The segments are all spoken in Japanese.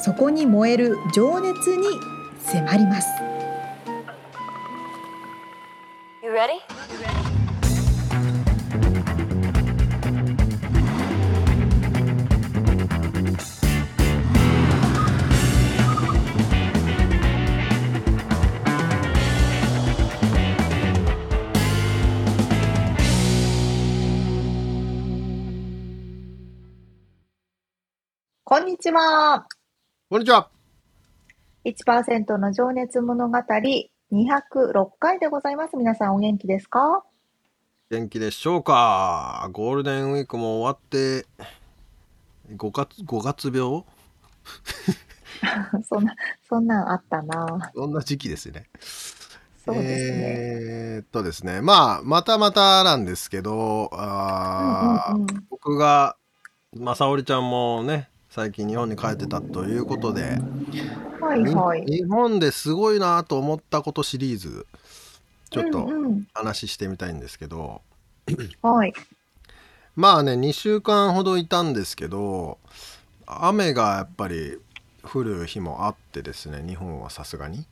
そこに燃える情熱に迫ります。You ready? こんにちは。こんにちは。1%の情熱物語206回でございます。皆さんお元気ですか？元気でしょうか？ゴールデンウィークも終わって、5月、5月病？そんな、そんなんあったな。そんな時期ですね。そうですね。えー、っとですね、まあ、またまたなんですけど、あ、うんうんうん、僕が、まさおりちゃんもね、最近日本に帰ってたということで、はいはい、日本ですごいなと思ったことシリーズちょっと話してみたいんですけど、うんうん、はい。まあね2週間ほどいたんですけど雨がやっぱり降る日もあってですね日本はさすがに。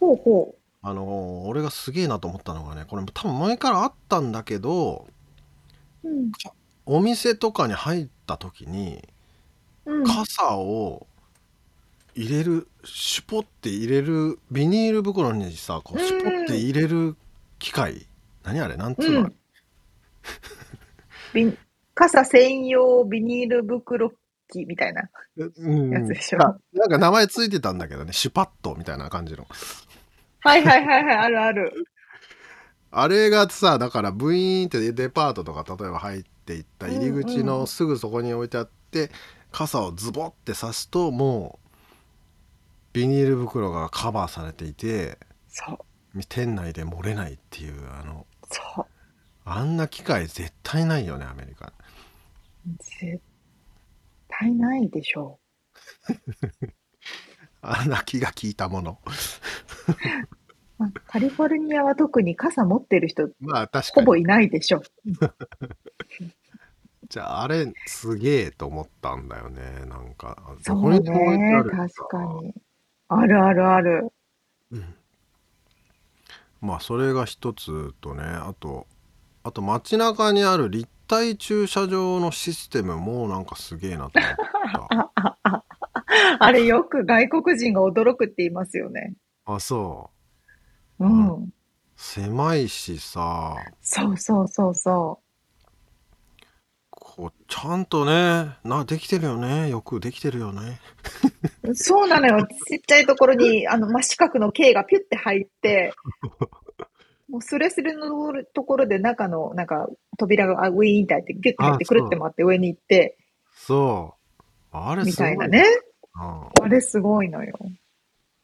ほうほう。あの俺がすげえなと思ったのがねこれ多分前からあったんだけど、うん、お店とかに入った時に傘を入れるシュポって入れるビニール袋にさこうシュポって入れる機械。何あれ？なんつうの、うん、傘専用ビニール袋機みたいな。やつでしょ、うん、なんか名前ついてたんだけどね。シュパットみたいな感じの。はいはいはいはいあるある。あれがさだからブイーンってデパートとか例えば入っていった入り口のすぐそこに置いてあって、傘をズボって刺すともうビニール袋がカバーされていてそう。店内で漏れないっていうあのそう。あんな機械絶対ないよねアメリカ。絶対ないでしょう。あんな気が利いたもの。まあ、カリフォルニアは特に傘持ってる人、まあ確かほぼいないでしょう。じゃああれすげえと思ったんだよね。なんかそうね確かに。あるあるある、うん、まあそれが一つとねあとあと街中にある立体駐車場のシステムもなんかすげえなと思った。あれよく外国人が驚くって言いますよね。あそう。うん。狭いしさ。そうそうそうそうこうちゃんとねなできてるよね。よくできてるよね。そうなのよ。ちっちゃいところにあの真四角の径がピュッて入って もうスレスレのところで中のなんか扉がウィーンって入ってギュッて入ってくるって回って上に行って。そう。あれみたいなね、うん、あれすごいのよ。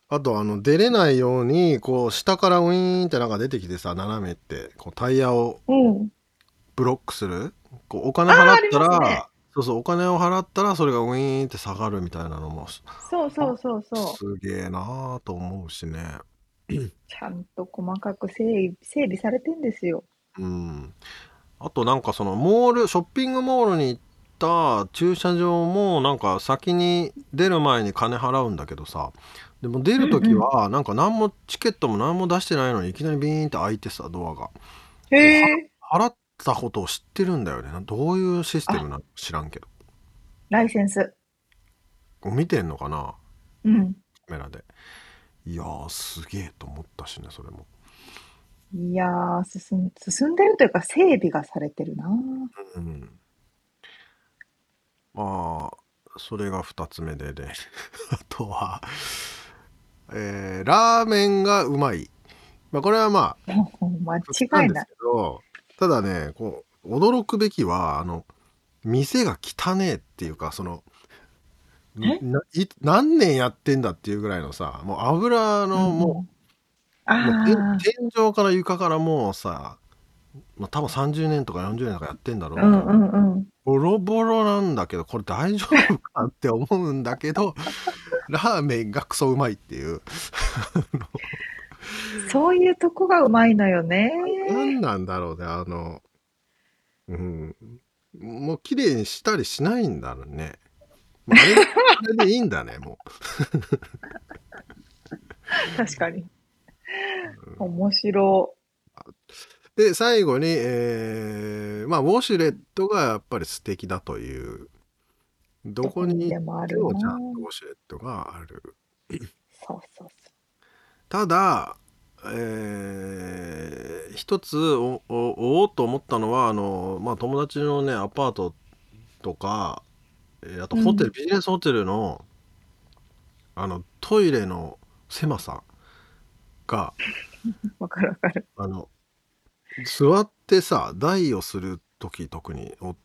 あとあの出れないようにこう下からウィーンってなんか出てきてさ斜めってこうタイヤをブロックする、こうお金払ったら、ね、そうそうお金を払ったらそれがウィーンって下がるみたいなのもそうそうそうそう。すげえなーと思うしね。ちゃんと細かく整整備されてんですよ。うん。あとなんかそのモールショッピングモールに行った駐車場もなんか先に出る前に金払うんだけどさ。でも出る時はなんか何もチケットも何も出してないのにいきなりビーンって開いてさドアが。へえ払ったことを知ってるんだよね。どういうシステムなの知らんけど。ライセンス。見てんのかな？うん。カメラで。いやー、すげえと思ったしね、それも。いやー、進ん進んでるというか、整備がされてるな。うん。まあ、それが2つ目でね。あとは、えー、ラーメンがうまい。まあ、これはまあ、間違いない。けど、ただね、こう、驚くべきは、あの、店が汚ねえっていうか、その、え？ない何年やってんだっていうぐらいのさもう油のもう,、もうあ天あ天井から床からもうさ、まあ、多分30年とか40年とかやってんだろう。うんうんうん。ボロボロなんだけどこれ大丈夫かって思うんだけどラーメンがクソうまいっていう そういうとこがうまいのよね。何なんだろうねあのうん。もう綺麗にしたりしないんだろうね、まあ、あれあれでいいんだねも確かに。う、面白。で最後に、えーまあウォシュレットがやっぱり素敵だという。どこにでもある今日ちゃなんとウォシュレットがある。そうそうただ、えー一つおおおと思ったのはあの、まあ、友達のねアパートとか、えーあとホテル、うんビジネスホテルのあのトイレの狭さがそう。わかるわかる。あの座ってさ台をする時特にお、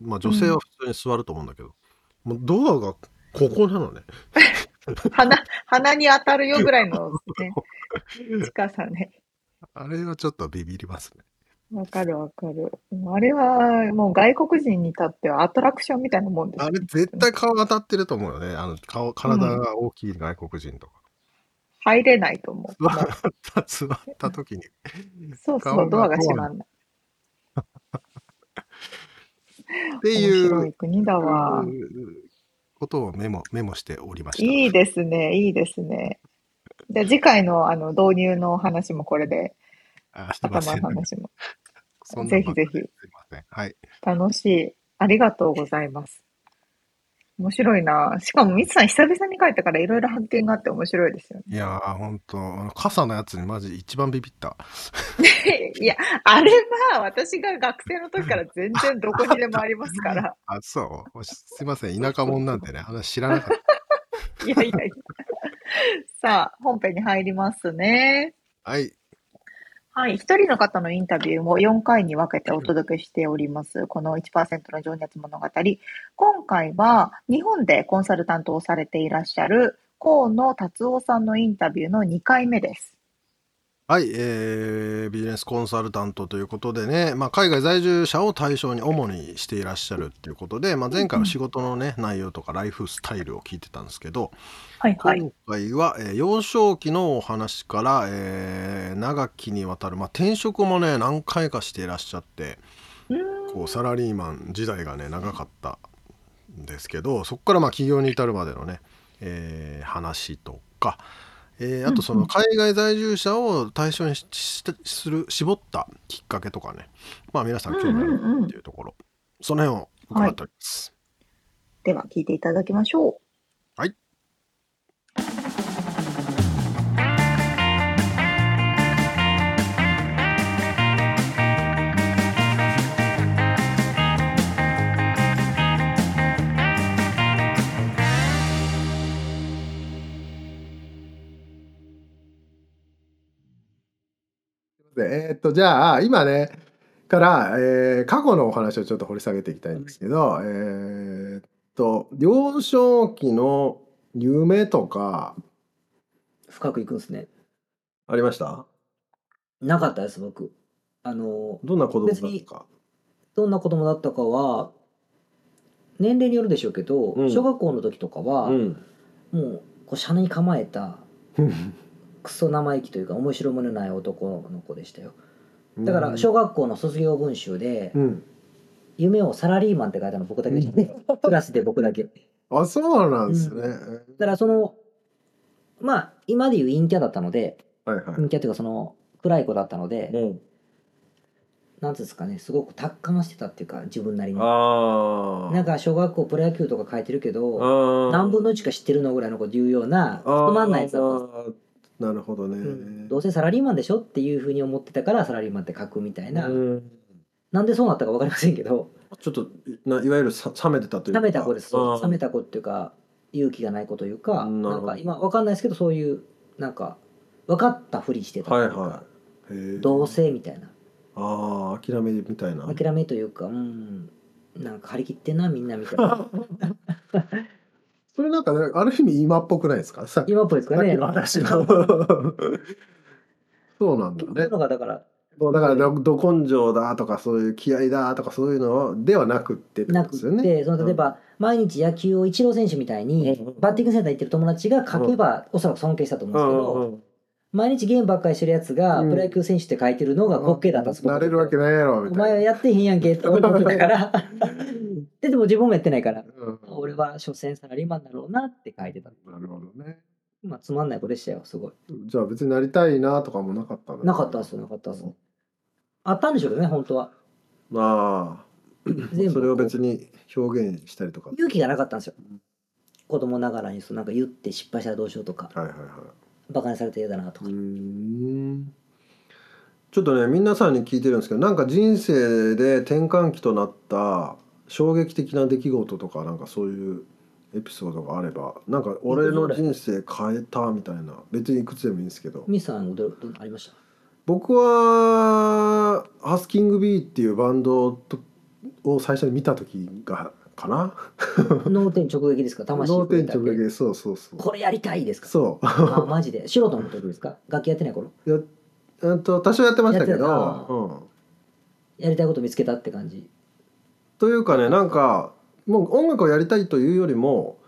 まあ、女性は普通に座ると思うんだけど、もうドアがここなのね。鼻、鼻に当たるよぐらいのね、近さね。あれはちょっとビビりますね。わかるわかる。あれはもう外国人にとってはアトラクションみたいなもんですあれ絶対顔当たってると思うよね。あの顔体が大きい外国人とか。入れないと思う。座もった座った時に。うそうそう、ドアが閉まんない。って面いう白い国だわ。ことをメモメモしておりました。いいですね、いいですね。じゃあ次回のあの導入の話もこれで、あすいま頭の話もぜひぜひすいません。はい。楽しい。ありがとうございます。面白いな。しかも、ミツさん久々に帰ったからいろいろ発見があって面白いですよね。いやー、ほんと、あの傘のやつにマジ一番ビビった。いや、あれは私が学生の時から全然どこにでもありますから。あ、そう。すいません。田舎者なんでね、話知らなかっ いやいやいや。さあ、本編に入りますね。た。はい。はい。一人の方のインタビューも4回に分けてお届けしております。この1%の情熱物語。今回は日本でコンサルタントをされていらっしゃる河野達夫さんのインタビューの2回目です。はい、えービジネスコンサルタントということでね、まあ、海外在住者を対象に主にしていらっしゃるっていうことで、まあ、前回の仕事のね、内容とかライフスタイルを聞いてたんですけど、はいはい。今回は、えー幼少期のお話から、えー長きにわたる、まあ、転職もね何回かしていらっしゃってこうサラリーマン時代がね長かったんですけどそこからまあ起業に至るまでのね、えー話とか、えーあとそうんうんの海外在住者を対象にししする絞ったきっかけとかねまあ皆さん興味あるうんうんうんっていうところ、その辺を伺っております。では聞いていただきましょう。はい。えーっとじゃあ今ねから、えー過去のお話をちょっと掘り下げていきたいんですけど、えーっと幼少期の夢とか深くいくんですね。ありました？なかったです、僕。あの、どんな子供だったか？どんな子供だったかは、年齢によるでしょうけど、うん。小学校の時とかは、うん。もう、こう、斜に構えた、クソ生意気というか、面白みのない男の子でしたよ。だから、小学校の卒業文集で、うん夢をサラリーマンって書いたの僕だけでしたね。クラスで僕だけ。だあそうなんですね、から、その、まあ、今でいう陰キャだったので、はいはい陰キャっていうか、その、暗い子だったので、うんなんつうんですかね、すごく達観してたっていうか、自分なりに。あなんか小学校プロ野球とか書いてるけど、あ何分の1か知ってるのぐらいのこと言うような、つまんないやつだったなるほどね、うん。どうせサラリーマンでしょっていうふうに思ってたからサラリーマンって書くみたいな、うん。なんでそうなったか分かりませんけど。ちょっとないわゆるさ冷めてたというか。冷めた子です。冷めた子っていうか勇気がない子というかうんなんか今分かんないですけどそういうなんか分かったふりしてたというか、はいはい。へえ。同性みたいな。ああ諦めみたいな。諦めというかうん。なんか張り切ってんなみんなみたいな それなんかねある意味今っぽくないですか？さ今っぽいですかね。さっきの話の。そうなんだね。のがだから。だからどど根性だとかそういう気合だとかそういうのではなくってってですよね。て、その例えば毎日野球をイチロー選手みたいにうん。バッティングセンター行ってる友達が書けばおそらく尊敬したと思うんですけど、毎日ゲームばっかりしてるやつがうん。プロ野球選手って書いてるのが滑稽だったんで。すなれるわけないやろみお前はたいな。やってへんやんけって思ってたから ででも自分もやってないからうん。俺は所詮サラリーマンだろうなって書いてた。なるほどね。まあつまんない子でしたよすごい。じゃあ別になりたいなとかもなかったなかったっすなかったっす。あったんでしょうけどね本当は。まあ全部それを別に表現したりとか。勇気がなかったんですよ。子供ながらにそうなんか言って失敗したらどうしようとか。はいはいはい。バカにされて嫌だなとか。ちょっとね皆さんに聞いてるんですけどなんか人生で転換期となった衝撃的な出来事とかなんかそういうエピソードがあればなんか俺の人生変えたみたいな。別にいくつでもいいんですけど。ミさんどどありました僕はハスキングビーっていうバンドを最初に見た時がかな脳天直撃ですか魂脳天直撃そうそうそうこれやりたいですかそうあマジで素人の時ですか楽器やってない頃やうんと多少やってましたけど、うん、やりたいこと見つけたって感じというかねなんかもう音楽をやりたいというよりも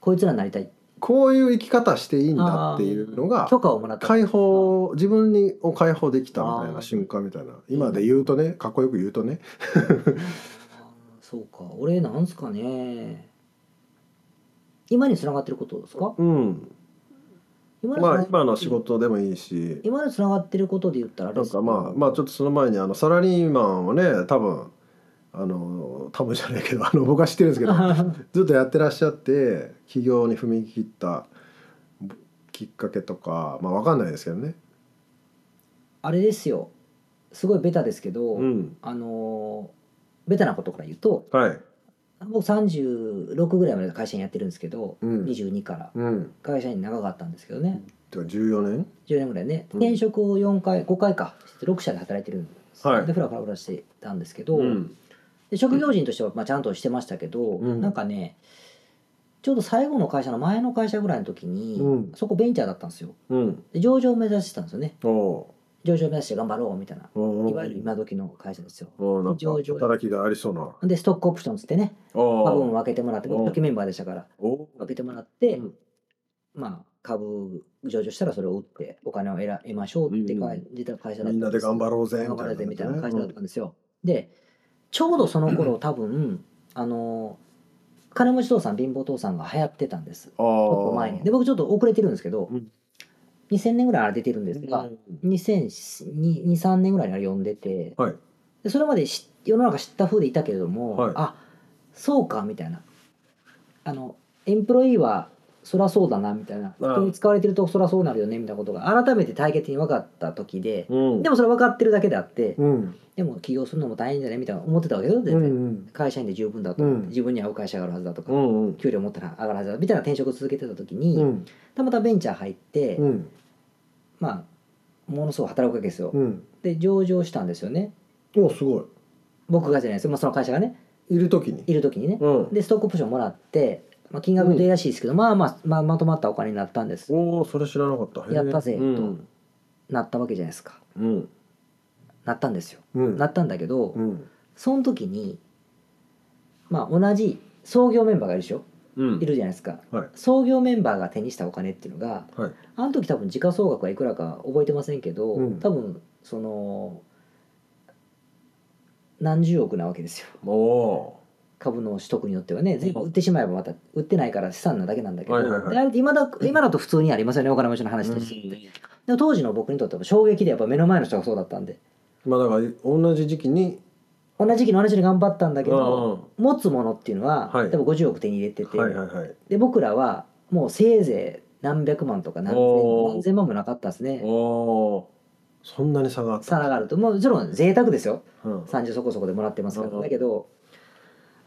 こいつらになりたい。こういう生き方していいんだっていうのが許可をもらった。解放自分にを解放できたみたいな瞬間みたいな。今で言うとねかっこよく言うとね。そうか。俺なんすかね。今につながってることですか？うん。今まあ今の仕事でもいいし。今につながってることで言ったらなんかまあまあちょっとその前にあのサラリーマンをね多分あの多分じゃないけどあの僕は知ってるんですけど ずっとやってらっしゃって起業に踏み切ったきっかけとかまあわかんないですけどね。あれですよ。すごいベタですけど、うん、あのーベタなことから言うとはい、僕36ぐらいまで会社員やってるんですけど、うん。22から。うん、会社員長かったんですけどね。てか14年？10年ぐらいね。うん。転職を4回5回か。6社で働いてるんです、はい。でフラフラフラしてたんですけど、うんで職業人としてはまあちゃんとしてましたけど、うん。なんかねちょうど最後の会社の前の会社ぐらいの時に、うん。そこベンチャーだったんですよ。うん。で上場を目指してたんですよね。お上場を目指して頑張ろうみたいな。おいわゆる今時の会社ですよ。上場働きがありそうな。でストックオプションつってね。お株も分けてもらってお僕初期メンバーでしたからお分けてもらって、うん。まあ株上場したらそれを売ってお金を得ら得ましょうって感じた会社だったみんなで頑張ろうぜ頑張ろうぜみたいな会社だったうんんですよ。でちょうどその頃多分あの金持ち父さん貧乏父さんが流行ってたんです。あちょっと前に。で僕ちょっと遅れてるんですけど、うん。2000年ぐらいあれ出てるんですが、2023年ぐらいにあれ読んでてはい。でそれまでし世の中知った風でいたけれども、はい。あそうかみたいな。あのエンプロイーはそらそうだなみたいな。人に使われてるとそらそうなるよねみたいなことが改めて体系的に分かった時で、うん。でもそれ分かってるだけであって、うん。でも起業するのも大変じゃないみたいな思ってたわけよう全然、ん会社員で十分だと、うん。自分に合う会社があるはずだとか、うんうん。給料持ったら上がるはずだみたいな転職を続けてた時に、うん。たまたまベンチャー入って、うん。まあものすごく働くわけですよ、うん。で上場したんですよね。おすごい。僕がじゃないですよ、まあ、その会社がね。いる時に。いる時にね、うん。でストックオプションもらって、まあ、金額でらしいですけど、まあまあ、まあ、まとまったお金になったんです。おおそれ知らなかった。やったぜうん。なったわけじゃないですか。うん。なったんですよ。うん。なったんだけど、うん。その時にまあ同じ創業メンバーがいるでしょ？うん。いるじゃないですか。はい。創業メンバーが手にしたお金っていうのがはい。あの時多分時価総額はいくらか覚えてませんけど、うん。多分その何十億なわけですよ。おお株の取得によってはね全部売ってしまえばまた売ってないから資産なだけなんだけど、はいはいはい。今だ今だと普通にありますよねお金持ちの話として、うん。でも当時の僕にとっては衝撃でやっぱ目の前の人がそうだったんで。まあだから同じ時期に同じ時期の同じに頑張ったんだけうんど持つものっていうのは、はい。多分50億手に入れてて、はいはいはい。で僕らはもうせいぜい何百万とか何千万もなかったですね。そんなに差があった。差があると。もちろん贅沢ですよ。うん。30そこそこでもらってますから。うん。だけど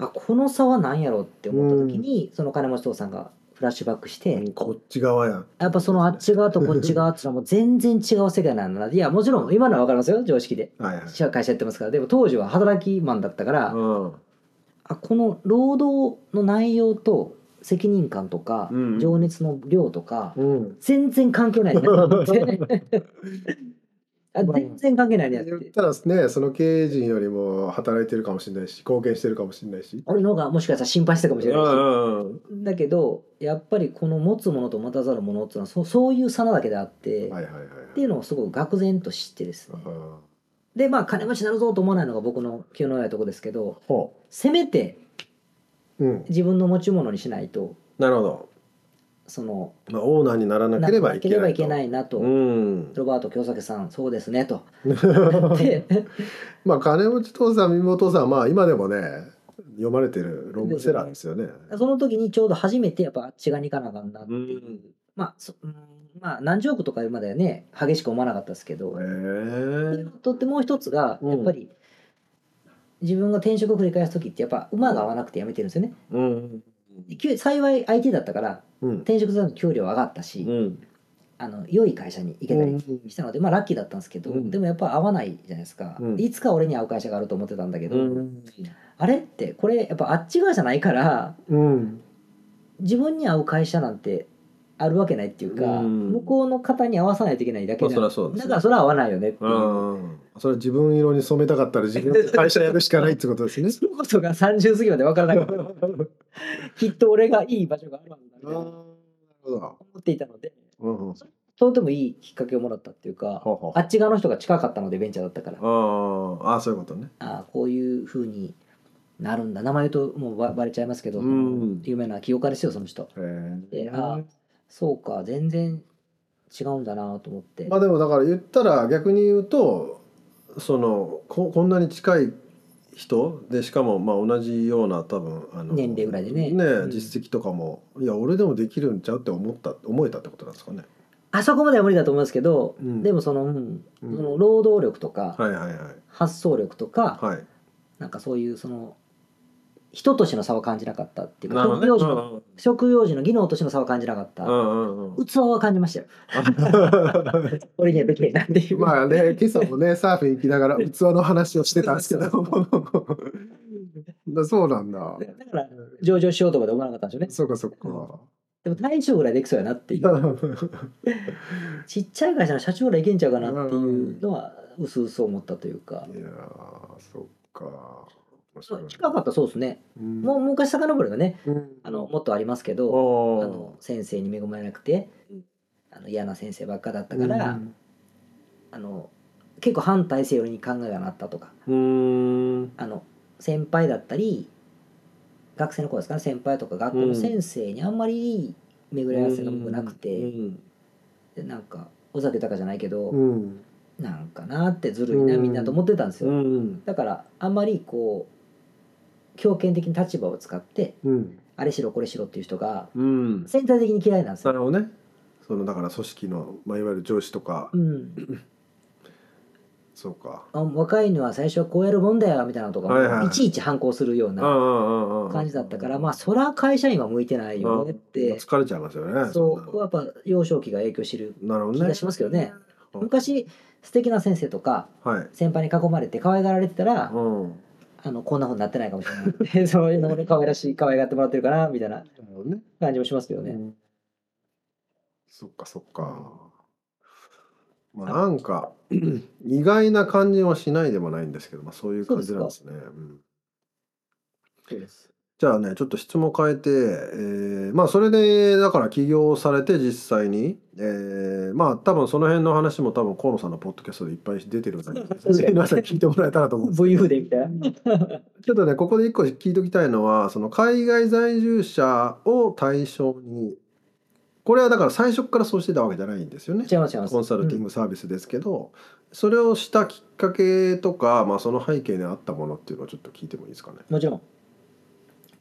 あこの差は何やろうって思った時に、その金持ち父さんがフラッシュバックして、こっち側や。やっぱそのあっち側と こっち側っていうのはもう全然違う世界なんだな。いやもちろん今のは分かりますよ常識で。はいはい。会社やってますからでも当時は働きマンだったから、うん。あこの労働の内容と責任感とか、うん情熱の量とか、うん。全然関係ないねあまあ全然関係ないねって。言ったらねその経営陣よりも働いてるかもしれないし貢献してるかもしれないし。俺の方がもしかしたら心配してたかもしれないし、うんだけどやっぱりこの持つものと持たざるものっていうのはそそういう差なだけであって、はいはいはいはい。っていうのをすごく愕然と知ってですね。うんでまあ金持ちになるぞと思わないのが僕の気の弱いところですけどほせめてううん。自分の持ち物にしないと。なるほどそのまあオーナーにならなければいけないと。ないけないなと、うん。ロバート京介さんそうですねと。で まあ金持ち父さん身元父さんはまあ今でもね読まれてるロングセラーですよね。その時にちょうど初めてやっぱあっち側に行かなあかんなっていう、うん。まあそうんまあ何十億とかまではね激しく思わなかったですけど、とってもう一つがうん。やっぱり自分が転職を繰り返す時ってやっぱ馬が合わなくて辞めてるんですよね。うん。給幸い IT だったからうん転職するの給料上がったし、うん。あの良い会社に行けたりしたので、まあラッキーだったんですけど、うん。でもやっぱ合わないじゃないですか、うん。いつか俺に合う会社があると思ってたんだけど、うん。あれってこれやっぱあっち側じゃないからうん。自分に合う会社なんてあるわけないっていうか、うん。向こうの方に合わさないといけないだけで、まあそりゃそうですね。だからそれは合わないよねっていう。うん。それ自分色に染めたかったら自分の会社やるしかないってことですね。そのことが30過ぎまで分からなかったきっと俺がいい場所があるみた。思っていたのでうんうん。とてもいいきっかけをもらったっていうかほうほうあっち側の人が近かったのでベンチャーだったから。あーあーそういうことね。ああこういうふうになるんだ。名前言うともうばバレちゃいますけど、うん有名な起業家ですよその人。へえでああそうか全然違うんだなと思って、まあでもだから言ったら逆に言うとそのここんなに近い人？でしかもまあ同じような多分あの年齢ぐらいでね。うん。実績とかもいや俺でもできるんちゃうって思った思えたってことなんですかね。あそこまでは無理だと思いますけど、うん。でもその,、うんうん。その労働力とか、はいはいはい。発想力とか、はい。なんかそういうその人としての差は感じなかったっていうか職業時の職業時の技能としての差は感じなかった、うんうんうん器は感じましたよ。俺にはできない。なっていう、まあね今朝もねサーフィン行きながら器の話をしてたんですけど。だそうなんだ。だから上場しようとかで思わなかったんでしょうね。そうかそうか。でも大将ぐらいできそうやなっていう。ちっちゃい会社の社長ぐらいいけんちゃうかなっていうのはうすうす思ったというか。いやーそっか。近かったらそうですね。うん。もう昔遡ればね。うん。あのもっとありますけどあの先生に恵まれなくてあの嫌な先生ばっかだったから、うん。あの結構反体制寄りに考えがなったとか。うーん。あの先輩だったり学生の頃ですかね先輩とか学校の先生にあんまりいい巡り合わせが僕なくて、うん。でなんか尾崎豊じゃないけど、うん。なんかなってずるいなうん。みんなと思ってたんですうよ、ん。だからあんまりこう強権的に立場を使ってうん。あれしろこれしろっていう人がうん。全体的に嫌いなんですよ、なるほどね。そのだから組織の、まあ、いわゆる上司とか、うん、そうか。あ若いのは最初はこうやるもんだよみたいなのとかも、はいはいい。ちいち反抗するような感感じだったからまあそら会社員は向いてないよねって。疲れちゃいますよねそうやっぱ幼少期が影響してる気がしますけどね。うん。昔素敵な先生とかはい。先輩に囲まれて可愛がられてたらうんあのこんなふうになってないかもしれない。そういうの俺可愛らしい可愛がってもらってるかなみたいな感じもしますけどね、うん。そっかそっか。まあなんか 意外な感じはしないでもないんですけど、まあ、そういう感じなんですね。うんそうですじゃあねちょっと質問変えて、えーまあそれでだから起業されて実際に、えーまあ多分その辺の話も多分河野さんのポッドキャストでいっぱい出てるので皆さん聞いてもらえたらと思うんです武勇伝みたいなちょっとねここで一個聞いときたいのはその海外在住者を対象にこれはだから最初からそうしてたわけじゃないんですよね。コンサルティング、グサービスですけど、それをしたきっかけとか、まあ、その背景にあったものっていうのをちょっと聞いてもいいですかね。もちろん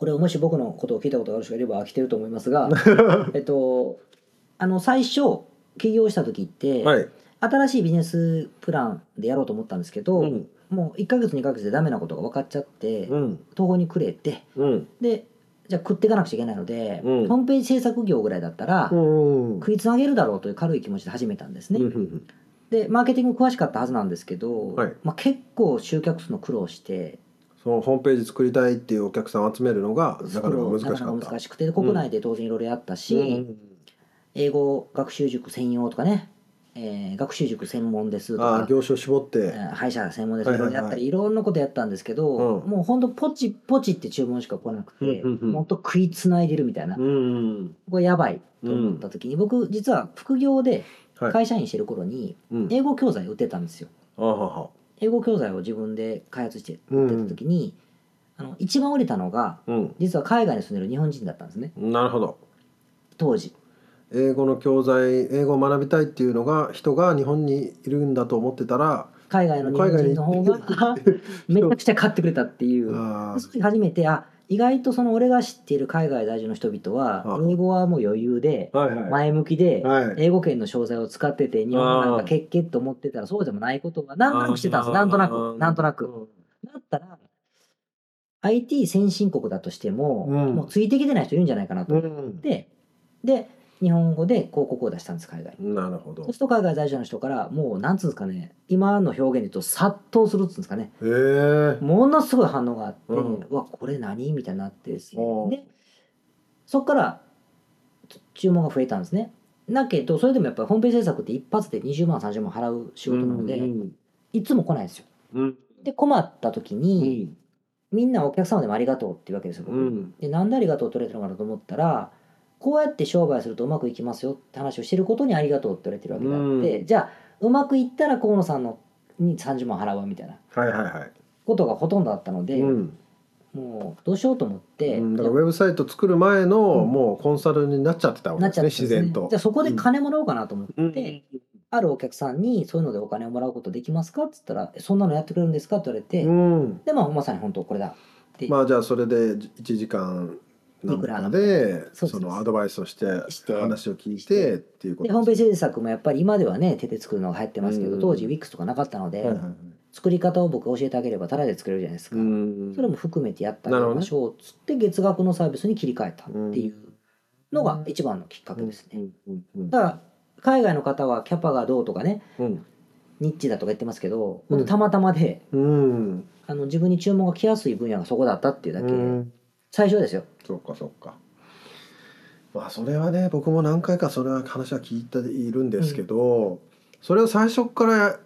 これをもし僕のことを聞いたことがある人がいれば飽きてると思いますが えっとあの最初起業した時って、はい、新しいビジネスプランでやろうと思ったんですけど、うん。もう1ヶ月2ヶ月でダメなことが分かっちゃって、うん。途方に暮れてうん。でじゃあ食っていかなくちゃいけないので、うん。ホームページ制作業ぐらいだったら、うん。食いつなげるだろうという軽い気持ちで始めたんですね。うんでマーケティング詳しかったはずなんですけど、はい。まあ、結構集客するの苦労してそのホームページ作りたいっていうお客さんを集めるのがなかなか難しかなった。かなか難しくてで国内で当然いろいろやったし、うん英語学習塾専用とかね、えー学習塾専門ですとか業種を絞って。えー歯医者専門ですはいはいやったりいろんなことやったんですけど、うん。もうほんとポチポチって注文しか来なくて、うんもっと食いつないでるみたいな、うんこれやばいと思った時に、僕実は副業ではい。会社員してる頃にうん。英語教材売ってたんですよ。あはは英語教材を自分で開発して売ってた時に、あの一番売れたのがうん。実は海外に住んでる日本人だったんですね。なるほど。当時。英語の教材英語を学びたいっていうのが人が日本にいるんだと思ってたら海外の日本人の方がめちゃくちゃ買ってくれたっていう。あその時初めてあ意外とその俺が知っている海外在住の人々はあ。英語はもう余裕で前向きではい。英語圏の商材を使ってて日本なんかけっけっと思ってたらそうでもないことがなんとなくしてたんですなんとなく。なんとなく。だったら IT 先進国だとしても、うん。もうついてきてない人いるんじゃないかなと思うん。って、で日本語で広告を出したんです海外に。なるほど。そうすると海外在住の人からもうなんつうんですかね今の表現で言うと殺到するっつうんですかね。へえ。ものすごい反応があって、ううんわこれ何？みたいになってですねでそこからつ注文が増えたんですね。だけどそれでもやっぱりホームページ制作って一発で20万30万払う仕事なので、うんいつも来ないんですよ。うん。で困った時に、みんなお客様でもありがとうっていうわけですよ僕、うん。でなんでありがとうって言われてるのかなと思ったらこうやって商売するとうまくいきますよって話をしてることにありがとうって言われてるわけであって、うじゃあうまくいったら河野さんのに30万払うわみたいな。はいはいはいことがほとんどあったので、うん。もうどうしようと思って、うん。だからウェブサイト作る前のうん。もうコンサルになっちゃってたわけなっですねちゃっね。自然と。じゃあそこで金もらおうかなと思って、うん。あるお客さんにそういうのでお金をもらうことできますかっつったら「えそんなのやってくれるんですか?」って言われて、うん。でまあまさに本当これだって。まあじゃあそれで1時間なんいくらかでそのアドバイスをして話を聞いてっていうこと。でホームページ制作もやっぱり今ではね手で作るのが流行ってますけど、うん。当時 WIX とかなかったので、作り方を僕が教えてあげればタダで作れるじゃないですか、うん。それも含めてやってあなるほど。ねげましょうっつって月額のサービスに切り替えたっていうのが一番のきっかけですね、だから海外の方はキャパがどうとかねうん。ニッチだとか言ってますけど、うん。たまたまでうん。あの自分に注文が来やすい分野がそこだったっていうだけ、うん最初ですよ。そっかそっか。まあそれはね僕も何回かそれは話は聞いているんですけど、それを最初から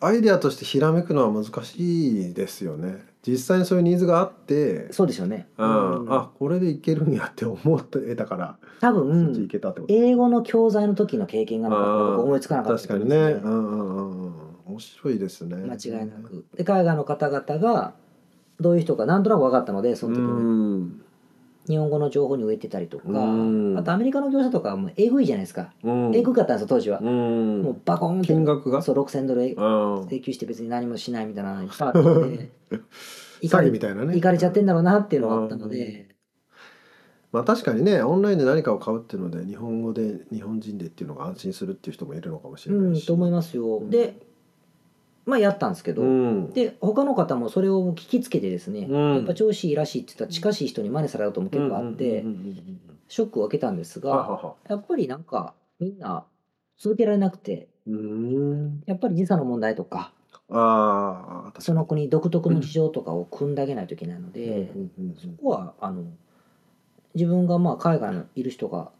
アイデアとしてひらめくのは難しいですよね。実際にそういうニーズがあってそうですよね、うんうん。あこれでいけるんやって思ってたから、多そっちい分けたってこと。英語の教材の時の経験がなかった思いつかなかった確かにね、うんうんうんうん、面白いですね。間違いなく。で海外の方々がどういう人かなんとなく分かったのでその時に。うん。日本語の情報に植えてたりとかうん。あとアメリカの業者とかはもうえぐいじゃないですか。うん。えぐかったんですよ当時は。うん。もうバコーンって。金額が？そう6000ドル。うん請求して別に何もしないみたいなのいっぱいあったので 詐欺みたいなね。行かれちゃってんだろうなっていうのがあったので。まあ確かにねオンラインで何かを買うっていうので日本語で日本人でっていうのが安心するっていう人もいるのかもしれうないし、んと思いますよ。うん。でまあやったんですけど、うん。で他の方もそれを聞きつけてですね、うん。やっぱ調子いいらしいって言ったら近しい人に真似されることも結構あって、ショックを受けたんですが、やっぱりなんかみんな続けられなくてうん。やっぱり時差の問題とかあその国独特の事情とかを組んであげないといけないので、そこはあの自分がまあ海外にいる人が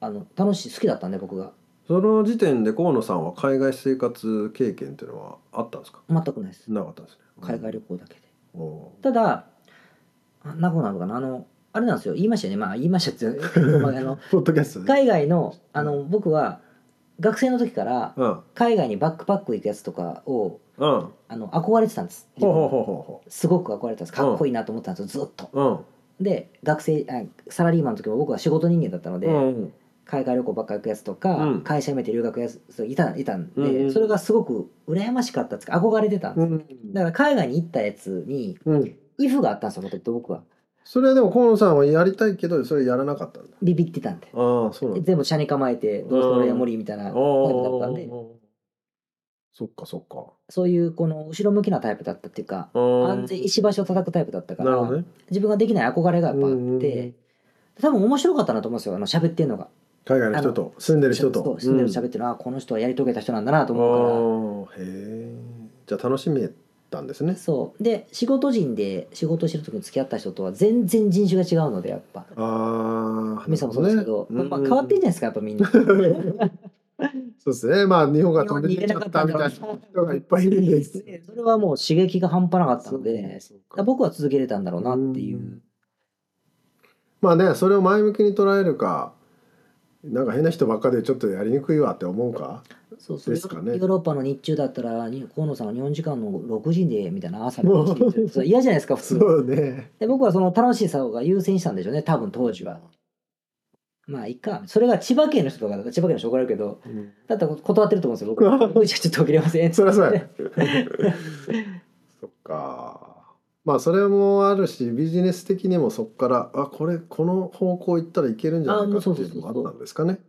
あの楽しい好きだったんで僕がその時点で河野さんは海外生活経験っていうのはあったんですか？全くないです。なかったんですね。海外旅行だけで。おただあなくなるのかな？あのあれなんですよ。言いましたよね。まあ言いましたって まああのポッドキャストで。海外のあの僕は学生の時からうん。海外にバックパック行くやつとかをうん。ほあの憧れてたんです。うほうほうほすごく憧れてたんです。かっこいいなと思ってたんですよ。ずっと。ううん。で学生あサラリーマンの時も僕は仕事人間だったので、うん海外旅行ばっか行くやつとか、うん。会社辞めて留学やついたいたんで、うんうん。それがすごく羨ましかったっつうか憧れてたんです、うんだから海外に行ったやつにうん。イフがあったんですよ僕僕は。それはでも河野さんはやりたいけどそれやらなかったんだ。ビビってたんで。ああそうなんだ。全部車に構えてどうせ俺は無理みたいなタイプだったんで。そっかそっか。そういうこの後ろ向きなタイプだったっていうか安安全石橋を叩くタイプだったからなるほどね。自分ができない憧れがやっぱあっうんうんうん。て多分面白かったなと思うんですよあの喋ってんのが海外の人と住んでる人と。住んでる喋ってるのはこの人はやり遂げた人なんだなと思うから。へえじゃあ楽しめたんですね。そう。で仕事人で仕事してる時に付き合った人とは全然人種が違うのでやっぱ。ああ、ミさんもそうですけど、なるほまあ、変わってんじゃないですかやっぱみんな。そうですね。まあ日本が飛んできちゃったみたいな人がいっぱいいるんです。でそれはもう刺激が半端なかったので僕は続けれたんだろうなっていう。うん。まあね、それを前向きに捉えるか、なんか変な人ばっかでちょっとやりにくいわって思うか？そうそうですかねヨーロッパの日中だったらに河野さんは日本時間の6時でみたいな朝の6時って それ嫌じゃないですか普通そうね。で僕はその楽しさが優先したんでしょうね多分当時はまあいいかそれが千葉県の人とかだったら千葉県の人怒られるけどうんだったら断ってると思うんですよ僕 僕じゃちょっと起きれませんそりゃそうや。そっか。まあそれもあるしビジネス的にもそこからあこれこの方向行ったらいけるんじゃないかっていうのもあったんですかね。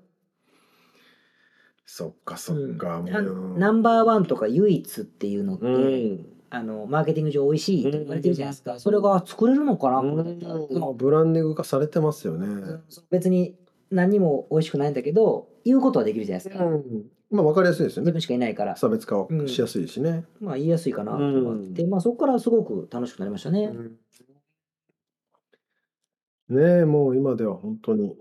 そっかそっか、もう。んナンバーワンとか唯一っていうのって、うん。あのマーケティング上美味しいと言われてるじゃないですか、それが作れるのかな、これ。だったらもうブランディング化されてますよね。別に何にも美味しくないんだけど言うことはできるじゃないですか、まあ分かりやすいですよね。自分。しかいないから。差別化をしやすいしね。まあ言いやすいかなと思って、まあそこからすごく楽しくなりましたね、ねえもう今では本当に。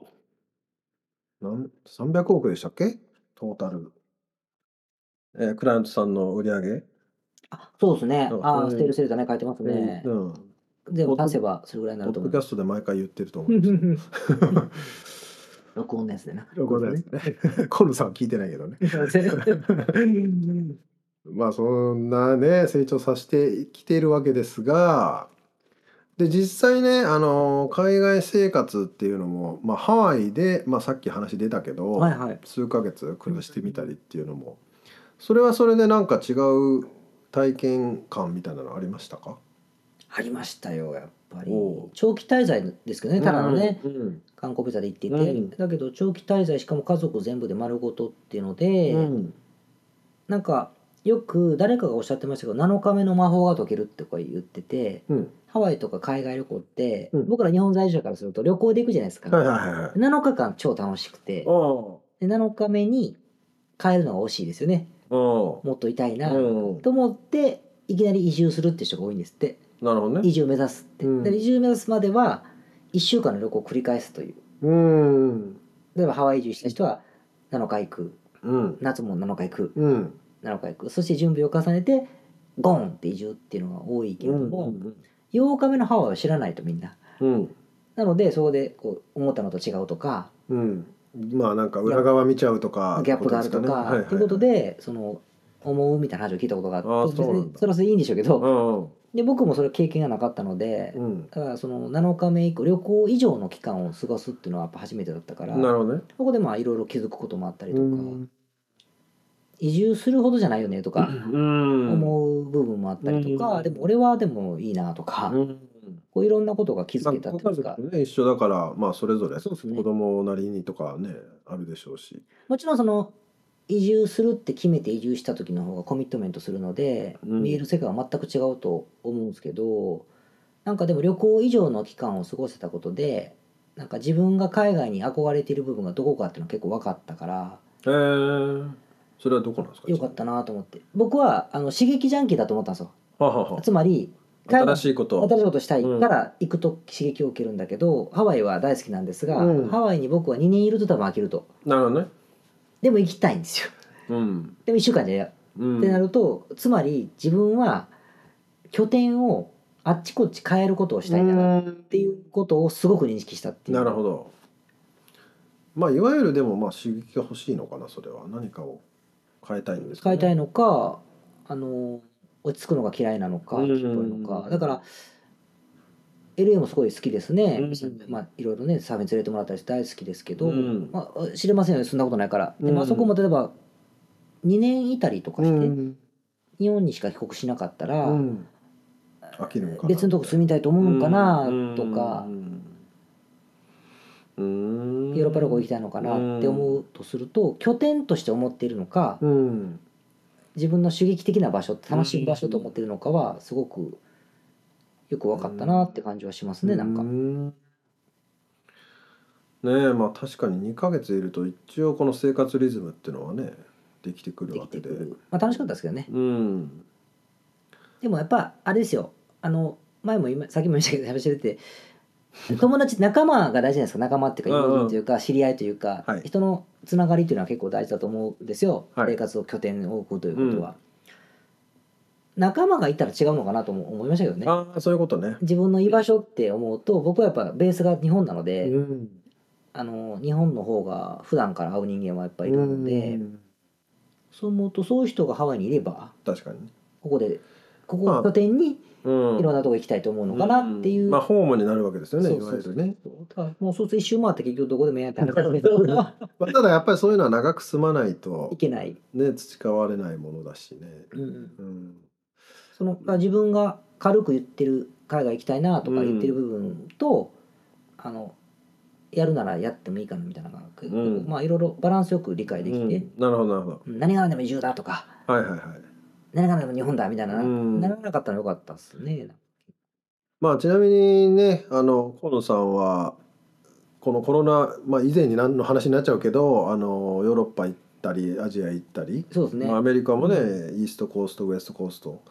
なん300億でしたっけ？トータル、えークライアントさんの売り上げ、あそうですね。そうあステールセールだね。書いてますね、うん、でも足せばそれぐらいになポッドキャストで毎回言ってると思うんです 録音のやつでなよ。ごめんなさいね。コルさんは聞いてないけどね。まあそんなね成長させてきているわけですがで実際ねあの海外生活っていうのも、まあ、ハワイで、まあ、さっき話出たけど、はいはい数ヶ月暮らしてみたりっていうのもそれはそれでなんか違う体験感みたいなのありましたか？ありましたよやっぱり長期滞在ですけどねただのね、うん観光ビザで行っていて、うん。だけど長期滞在しかも家族全部で丸ごとっていうので、うん。なんかよく誰かがおっしゃってましたけど7日目の魔法が解けるってこう言っててうん。ハワイとか海外旅行って、うん。僕ら日本在住者からすると旅行で行くじゃないですか、はいはいはいはい。7日間超楽しくておで7日目に帰るのが惜しいですよね。もっといたいな、と思っていきなり移住するって人が多いんですってなるほどね。移住目指すって、うん。で移住目指すまでは1週間の旅行を繰り返すという。うん。例えばハワイ移住した人は7日行く。うん。夏も7日行く。うん。7日行く。そして準備を重ねてゴンって移住っていうのが多いけれども、8日目のハワイは知らないとみんな。うん。なのでそこでこう思ったのと違うとかうん。まあなんか裏側見ちゃうとかギャップがあるとかはいはいっていうことでその思うみたいな話を聞いたことがあってそれはそれでいいんでしょうけどうんで僕もそれ経験がなかったのでうん。だからその7日目以降旅行以上の期間を過ごすっていうのはやっぱ初めてだったからなるほどね。そこでまあいろいろ気づくこともあったりとかうん。移住するほどじゃないよねとかうん。思う部分もあったりとかうん。でも俺はでもいいなとかうん。こういろんなことが気づけたってまあいうかね一緒だからまあそれぞれそうですね。子供なりにとかねあるでしょうし。もちろんその移住するって決めて移住した時の方がコミットメントするので、うん。見える世界は全く違うと思うんですけどなんかでも旅行以上の期間を過ごせたことでなんか自分が海外に憧れている部分がどこかっていうのが結構分かったからへえそれはどこなんですか？よかったなと思って。僕はあの刺激ジャンキーだと思ったんですよ。はははつまり新しいこと新しいことしたいから行くと刺激を受けるんだけど、ハワイは大好きなんですが、うん。ハワイに僕は2年いると多分飽きると。なるほどねでも行きたいんですよ。うん。でも1週間じゃうん。ってなるとつまり自分は拠点をあっちこっち変えることをしたいんだなっていうことをすごく認識したっていう。なるほど。まあいわゆるでもまあ刺激が欲しいのかなそれは。何かを変えたいんですか、ね、変えたいのかあの落ち着くのが嫌いなのかうんきっぽいのか。だから LA もすごい好きですね、うん。まあいろいろねサーフィン連れてもらったりして大好きですけど、うん。まあ、知れませんよねそんなことないから、でまあ、うんそこも例えば2年いたりとかうして、ん。日本にしか帰国しなかったら、うん。飽きるのかな別のとこ住みたいと思うのかなとうん。か、うん。ヨーロッパ旅行行きたいのかなって思うとすると拠点として思っているのかうん。自分の刺激的な場所楽しむ場所と思っているのかはすごくよく分かったなって感じはしますねなんか。う。んねえまあ確かに2ヶ月いると一応この生活リズムっていうのはねできてくるでわけで。まあ楽しかったですけどね。うん。でもやっぱあれですよ。あの前も今さっきも言いましたけど話してて。友達仲間が大事じゃないですか。仲間っていうかうんうん。友人というか知り合いというか、はい。人のつながりというのは結構大事だと思うんですよ、はい。生活を拠点を置くということは、仲間がいたら違うのかなとも思いましたけどねああそういうことね。自分の居場所って思うと僕はやっぱベースが日本なので、うんあの日本の方が普段から会う人間はやっぱりいるので、うんそう思うとそういう人がハワイにいれば確かに。ここでここを拠点にうんいろんなとこ行きたいと思うのかなっていう、まあホームになるわけですよね。いそうゆるね。もうそうすると一周回って結局どこでもええやんって話なんですけどまあただやっぱりそういうのは長く住まないといけない、ね培われないものだしね。うん、うん。そのまあ自分が軽く言ってる海外行きたいなとか言ってる部分と、あのやるならやってもいいかなみたいなのがうん。まあいろいろバランスよく理解できて、うん。なるほどなるほど。うん。何が何でも移住だとか。はいはいはい。何が何でも日本だみたいな、うん。ならなかったらよかったですね。まあちなみにねあの河野さんはこのコロナ、まあ、以前に何の話になっちゃうけどあのヨーロッパ行ったりアジア行ったり、そうですね。まあ、アメリカもね、イーストコーストウエストコースト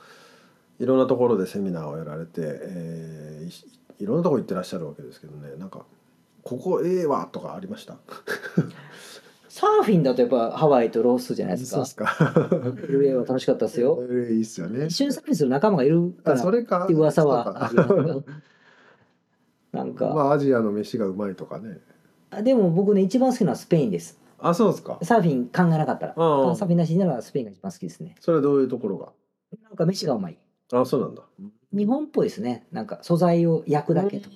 いろんなところでセミナーをやられて、えーいいろんなところ行ってらっしゃるわけですけどね。なんか「ここええわ」とかありました？サーフィンだとやっぱハワイとロースじゃないですか。そうっすか。LA は楽しかったですよ。えーいいっすよね。一緒にサーフィンする仲間がいるかあらそれか。っていう噂は。なんか、まあアジアの飯がうまいとかね。あでも僕ね一番好きなのはスペインです。あそうですか。サーフィン考えなかったら、サーフィンなしならスペインが一番好きですね。それはどういうところが？なんか飯がうまい。あそうなんだ日本っぽいですね。なんか素材を焼くだけとか。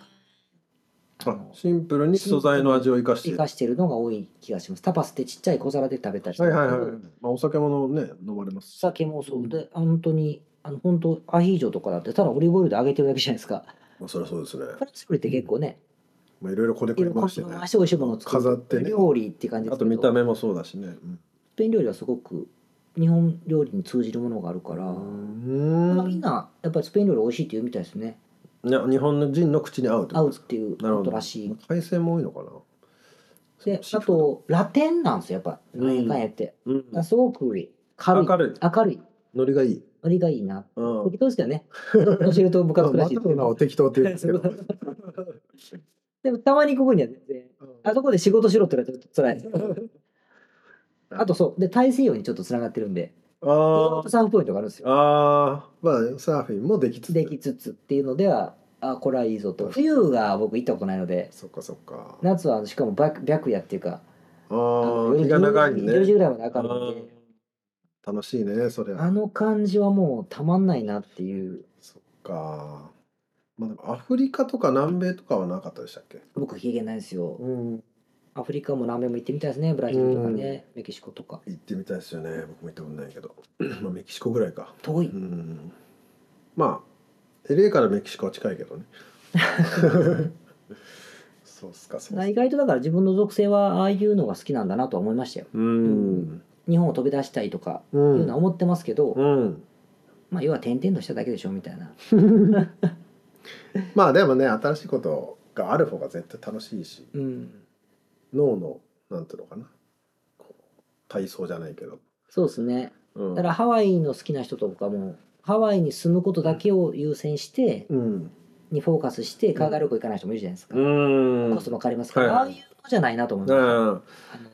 ああのシンプルに素材の味を生かして生かしてるのが多い気がします。タパスってちっちゃい小皿で食べたりはいはいはい。まあお酒もね飲まれます。酒もそうで、あ本当に、あの本当アヒージョとかだって、ただオリーブオイルで揚げてるだけじゃないですか。まあそりゃそうですね。フランス料理って結構ね、まあいろいろこねこいろいろね回してね。回して美味しいものを作る飾ってね料理って感じですあと見た目もそうだしね。うんスペイン料理はすごく日本料理に通じるものがあるから、うまあみんん。なやっぱりスペイン料理美味しいって言うみたいですね。ね日本人の口に合う合うっていうなるほど。ことらしい。海鮮も多いのかな？で、あと、ラテンなんですよ、やっぱ。うんなんやかんやって。うんあすごく軽い。明るい明るい。ノリがいい。ノリがいいな。うん。適当ですけどね。教えるとムカつくらしい適当って言うんですけど。でもたまにここには全然、あそこで仕事しろって言われたら辛いです。あとそう、で、大西洋にちょっとつながってるんで、あーサーフポイントがあるんですよ。あー、まあサーフィンもできつつ。できつつっていうのでは、あ、これはいいぞと。冬が僕行ったことないので、そっかそっか。夏はしかも白白夜っていうか、ああ日が長いね。10時ぐらいまで明楽しいね、それ。あの感じはもうたまんないなっていう。そっか。まあでもアフリカとか南米とかはなかったでしたっけ？僕経験ないですよ。うん。アフリカも南米も行ってみたいですね。ブラジルとかね、メキシコとか。行ってみたいですよね。僕も行ったことないけど。まあメキシコぐらいか。遠い。うん。まあ、LA からメキシコは近いけどね。そうっすか、そうっすか。意外とだから自分の属性はああいうのが好きなんだなとは思いましたよ。うん。日本を飛び出したいとかう。いうんのは思ってますけど、うん。まあ要は転々としただけでしょみたいな。まあでもね、新しいことがある方が絶対楽しいし、うん。脳の、なんていうのかな。こう体操じゃないけど。そうですね。うんだからハワイの好きな人とかも、ハワイに住むことだけを優先して、うん。にフォーカスして海外旅行行かない人もいるじゃないですか。うん。コストもかかりますから、はいはいああいうのじゃないなと思います。うん。あ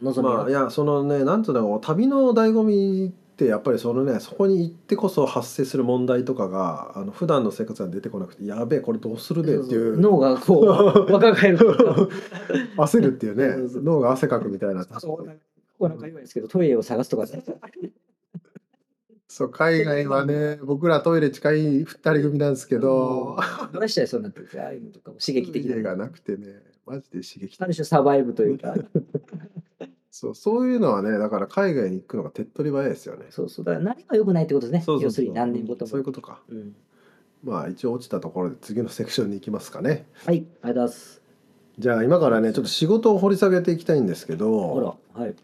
の望みは。まあいやそのねなんていうの旅の醍醐味ってやっぱりそのねそこに行ってこそ発生する問題とかがあの普段の生活に出てこなくてやべえこれどうするべっていう。脳がこう 若返る。焦るっていうね。脳が汗かくみたいな。そうなんかこですけどトイレを探すとか。ねそう海外はね僕らトイレ近い2人組なんですけど。漏らしちゃいそうになってるんですよああいうのとかも。刺激的な。がなくてね。マジで刺激的。ある種サバイブというかそうそういうのはねだから海外に行くのが手っ取り早いですよね。そうそうだから何が良くないってことですね。そうそうそう。要するに何年ごとも。そういうことか。うん。まあ一応落ちたところで次のセクションに行きますかね。はいありがとうございます。じゃあ今からねちょっと仕事を掘り下げていきたいんですけど。ほらはい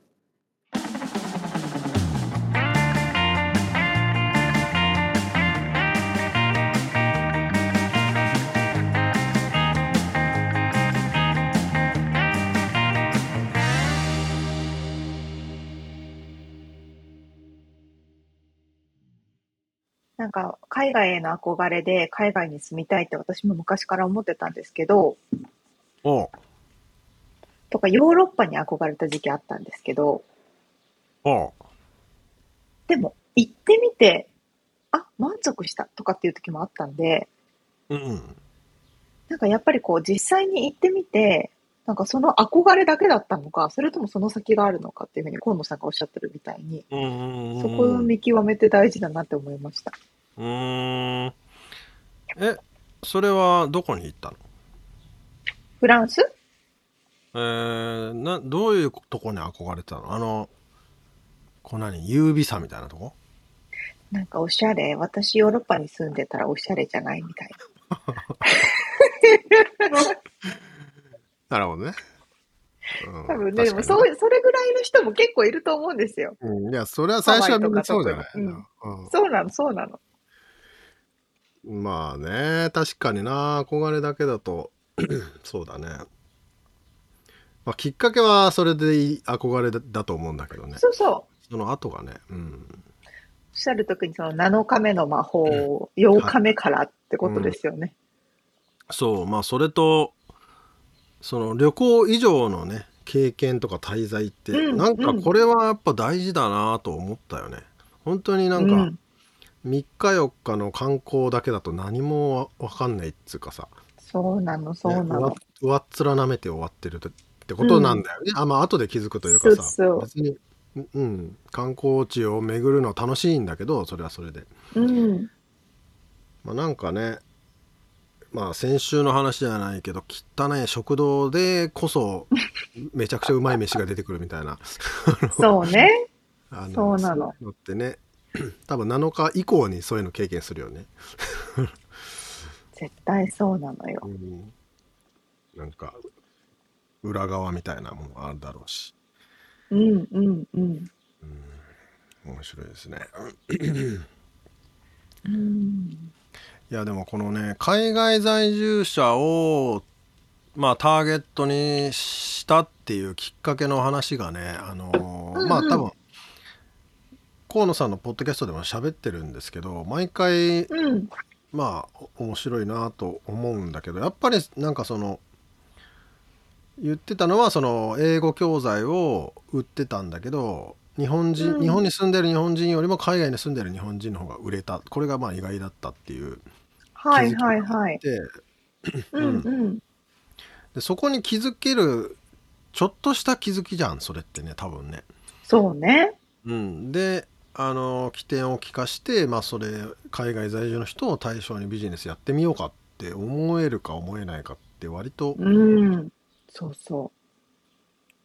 なんか海外への憧れで海外に住みたいって私も昔から思ってたんですけど、おうとかヨーロッパに憧れた時期あったんですけど、おうでも行ってみて、あ、満足したとかっていう時もあったんで、うんうん。なんかやっぱりこう実際に行ってみて、なんかその憧れだけだったのか、それともその先があるのかっていうふうに河野さんがおっしゃってるみたいに、うんうんうんそこを見極めて大事だなって思いました。うーん。え、それはどこに行ったの？フランス？えー、な、どういうとこに憧れてたの？あの、こう何？優美さみたいなとこ？なんかおしゃれ、私ヨーロッパに住んでたらおしゃれじゃないみたいな。るほどね。うんな。多分ね、でもそう、それぐらいの人も結構いると思うんですよ。うんいや、それは最初はみんなそうじゃない？うん。そうなの、そうなの。まあね、確かにな、憧れだけだと、そうだね。まあ、きっかけはそれでいい憧れだだと思うんだけどね。そうそう。その後がね、うん。おっしゃるときにその7日目の魔法、8日目からってことですよね。そう、まあそれと、その旅行以上のね、経験とか滞在って、うんなんかこれはやっぱ大事だなと思ったよね。本当になんかうん3日4日の観光だけだと何もわわかんないっつうかさ、そうなの、そうなね、の上。上っ面舐めて終わってるってことなんだよね。あ、まあ後で気づくというかさ、そうそう別に、うん、観光地を巡るの楽しいんだけど、それはそれで。うん。まあなんかね、まあ先週の話じゃないけど、汚い食堂でこそ めちゃくちゃうまい飯が出てくるみたいな。そうね。あそうなのってね、多分7日以降にそういうの経験するよね。絶対そうなのよう。ん、なんか裏側みたいなものあるだろうし。うん、うん、うん。面白いですね。うん。いやでもこのね海外在住者をまあターゲットにしたっていうきっかけの話がねあのーうんうんまあ多分河野さんのポッドキャストでも喋ってるんですけど毎回うん。まあお面白いなと思うんだけどやっぱりなんかその言ってたのはその英語教材を売ってたんだけど日本人、うん日本に住んでる日本人よりも海外に住んでる日本人の方が売れたこれがまあ意外だったっていうはい、はい、はい。でうん、うん。でそこに気づけるちょっとした気づきじゃんそれってね多分ね。そうね。うん、であの起点を利かして、まあ、それ海外在住の人を対象にビジネスやってみようかって思えるか思えないかって割とうん。そうそ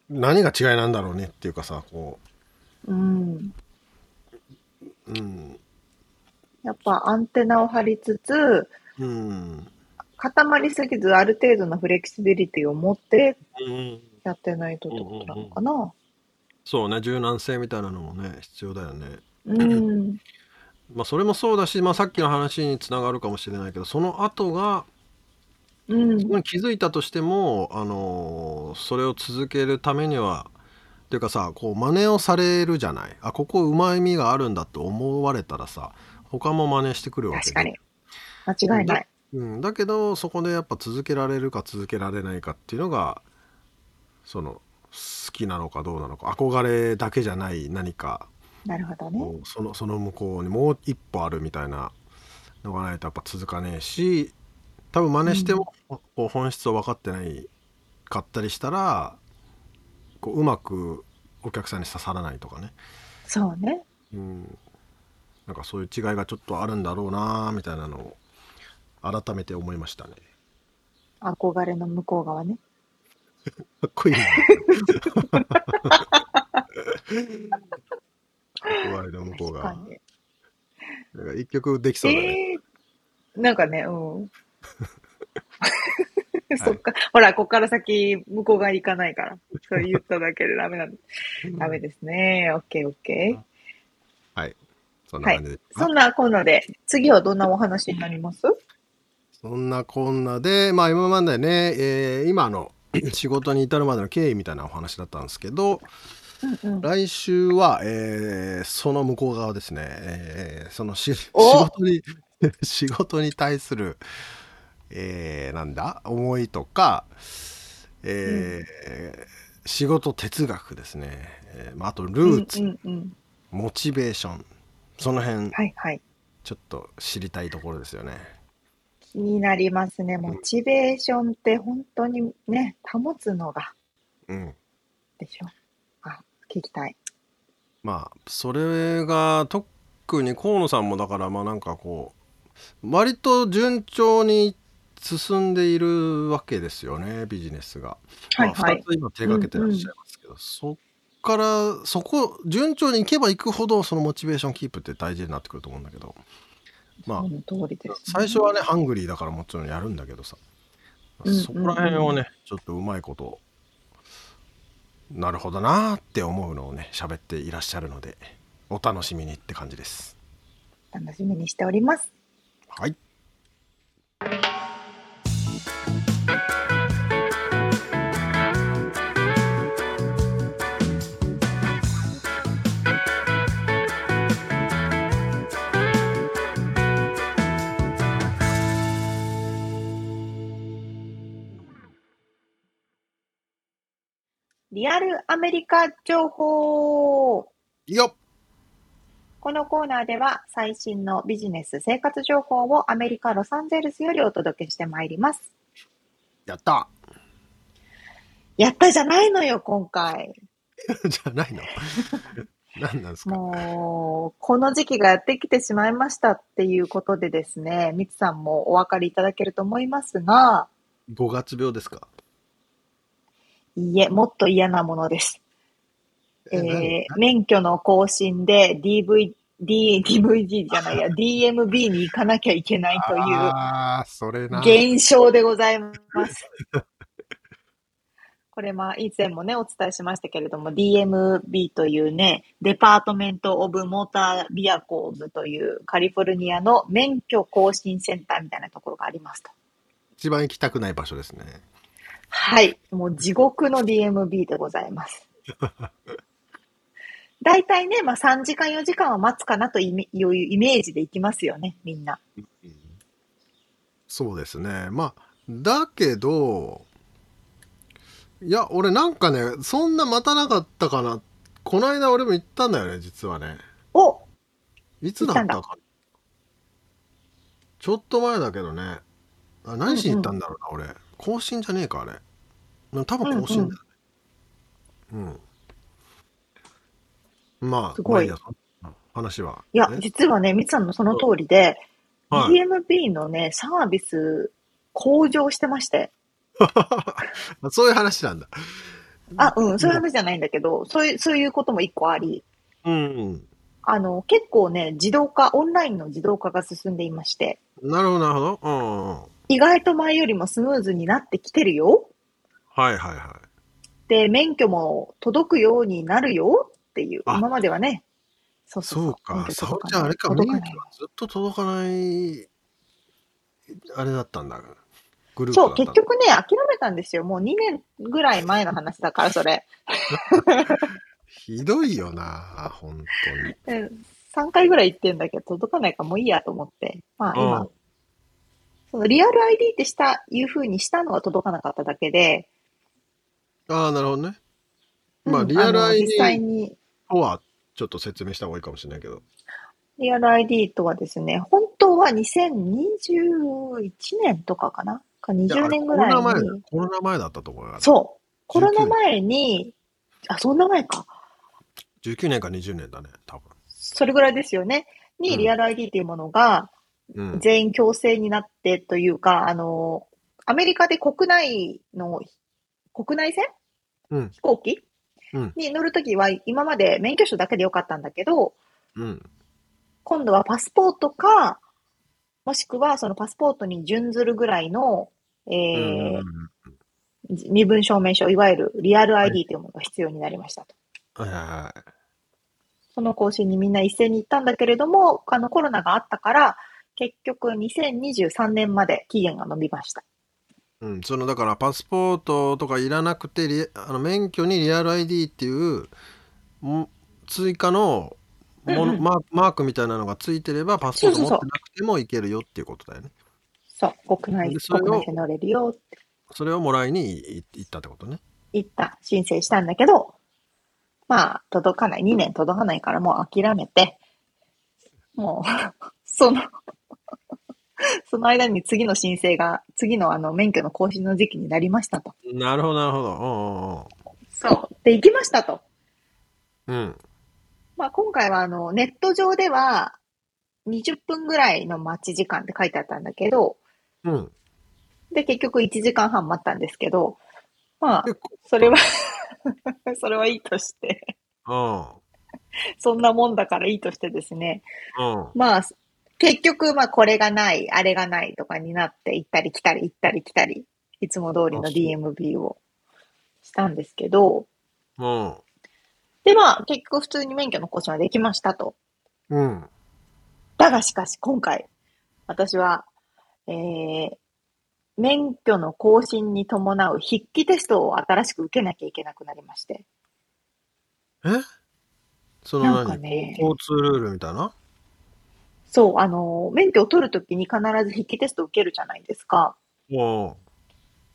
何が違いなんだろうねっていうかさこう。うん。ううんやっぱアンテナを張りつつ、うん固まりすぎずある程度のフレキシビリティを持ってうんやってないとってことなのかな。そうね柔軟性みたいなのもね必要だよね。うん。まあそれもそうだし、まあ、さっきの話につながるかもしれないけどその後がうんそこに気づいたとしても、あのーそれを続けるためにはっていうかさこう真似をされるじゃないあここうまみがあるんだって思われたらさ他も真似してくるわけで確かに。間違いない。うん、だけどそこでやっぱ続けられるか続けられないかっていうのがその好きなのかどうなのか憧れだけじゃない何かなるほどね。そのその向こうにもう一歩あるみたいなのがないとやっぱ続かねえし多分真似しても、こう本質を分かってないかったりしたらこううまくお客さんに刺さらないとかね、そうね。うん、なんかそういう違いがちょっとあるんだろうなみたいなのを改めて思いましたね。憧れの向こう側ね。かっこいいな。憧れの向こうが確か。に。なんか一曲できそうだね。えー、なんかね、うん。そっか。ほら、こっから先、向こう側行かないから。それ言っただけでダメなんで。ダメですね。オッケーオッケはい。そんな感じで。ー。そんなこんなで、次はどんなお話になります？そんなこんなで、まあ今までね、えー今の 仕事に至るまでの経緯みたいなお話だったんですけど、うんうん。来週は、えーその向こう側ですね、えーそのし仕お事に 仕事に対する、えーなんだ？思いとか、えー仕事哲学ですね、えーまあ、あとルーツ、うんうんうん。モチベーション。その辺はいはい。ちょっと知りたいところですよね。気になりますね。モチベーションって本当にね、保つのがうんでしょ？あ、聞きたい。まあそれが特に河野さんもだからまあなんかこう割と順調に進んでいるわけですよねビジネスが。はいはいまあ、2つ今手がけてらっしゃいますけど、そっからそこ順調にいけばいくほどそのモチベーションキープって大事になってくると思うんだけどまあね。最初はねハングリーだからもちろんやるんだけどさ、うんそこら辺をねちょっとうまいことなるほどなーって思うのをね喋っていらっしゃるのでお楽しみにって感じです楽しみにしております。はいリアルアメリカ情報。よこのコーナーでは最新のビジネス生活情報をアメリカ・ロサンゼルスよりお届けしてまいります。やったやったじゃないのよ、今回。じゃないの？何なんですか？もう、この時期がやってきてしまいましたっていうことでですね、みつさんもお分かりいただけると思いますが、5月病ですか？いいえ、もっと嫌なものです。え何ー、免許の更新で DV、D、DVD じゃないや、DMB に行かなきゃいけないという現象でございます。これまあ以前もねお伝えしましたけれども DMB というねデパートメント・オブ・モーター・ビアコーズというカリフォルニアの免許更新センターみたいなところがありますと。一番行きたくない場所ですねはい。もう地獄の DMB でございます。大体ね、まあ3時間4時間は待つかなというイメージで行きますよね、みんな。そうですね。まあだけどいや俺なんかねそんな待たなかったかな。この間俺も行ったんだよね実はね。おいつだったかちょっと前だけどね。あ何しに行ったんだろうな、俺更新じゃねえかあれ。うん多分更新だよね。うん、まあすごい。話は。いや、ね実はね、みつさんのその通りで、はい。DMB のね、サービス向上してまして。そういう話なんだ。あ、うん、そういう話じゃないんだけど、そういう、そういうことも一個あり、うん。あの、結構ね、自動化、オンラインの自動化が進んでいまして、なるほどなるほど。うんうん意外と前よりもスムーズになってきてるよ。はいはいはいで、免許も届くようになるよっていう、あ今まではね、そうそうそうか。免許そう届かないじゃああれか、免許はずっと届かない、あれだったんだ。グループそう、結局ね、諦めたんですよ。もう2年ぐらい前の話だから、それ。ひどいよな、本当に。で3回ぐらい行ってんだけど、届かないからもういいやと思って。まあうん今、そのリアル ID ってした、いう風にしたのは届かなかっただけで、ああ、なるほどね。まあ、うんリアル ID に、とはちょっと説明した方がいいかもしれないけど。リアル ID とはですね、本当は2021年とかかな？かいや20年ぐらいコロナ前。コロナ前だったと思うよ。そう。コロナ19前に、あ、そんな前か。19年か20年だね、多分。それぐらいですよね。に、うんリアル ID っていうものが、うん。全員強制になってというか、あの、アメリカで国内の、国内線？うん。飛行機？うんに乗るときは、今まで免許証だけでよかったんだけど、うん。今度はパスポートか、もしくはそのパスポートに準ずるぐらいの、えーうん身分証明書、いわゆるリアル ID というものが必要になりましたと。はいはいはい。その更新にみんな一斉に行ったんだけれども、あのコロナがあったから、結局2023年まで期限が延びました。うん、そのだからパスポートとかいらなくてリあの免許にリアル ID っていうん追加のもの、うんうんマーマークみたいなのがついてればパスポート持ってなくてもいけるよっていうことだよね。そう、国内、国内で乗れるよってそれをもらいにい行ったってことね。言った、申請したんだけど、まあ、届かない、2年届かないからもう諦めて、もう、その、その間に次の申請が、次のあの免許の更新の時期になりましたと。なるほど、なるほど。そう。で、行きましたと。うん。まあ、今回はあの、ネット上では、20分ぐらいの待ち時間って書いてあったんだけど、うん。で、結局1時間半待ったんですけど、まあ、それは それはいいとして、うん。そんなもんだからいいとしてですね、うん。まあ、結局、まあ、これがない、あれがないとかになって、行ったり来たり、行ったり来たり、いつも通りの DMB をしたんですけど、うん。で、まあ、結局普通に免許の更新はできましたと。うん。だがしかし、今回、私は、えー、免許の更新に伴う筆記テストを新しく受けなきゃいけなくなりまして。え？そのなんか何、ね交通ルールみたいな？そう、あの、免許を取るときに必ず筆記テストを受けるじゃないですか。うん。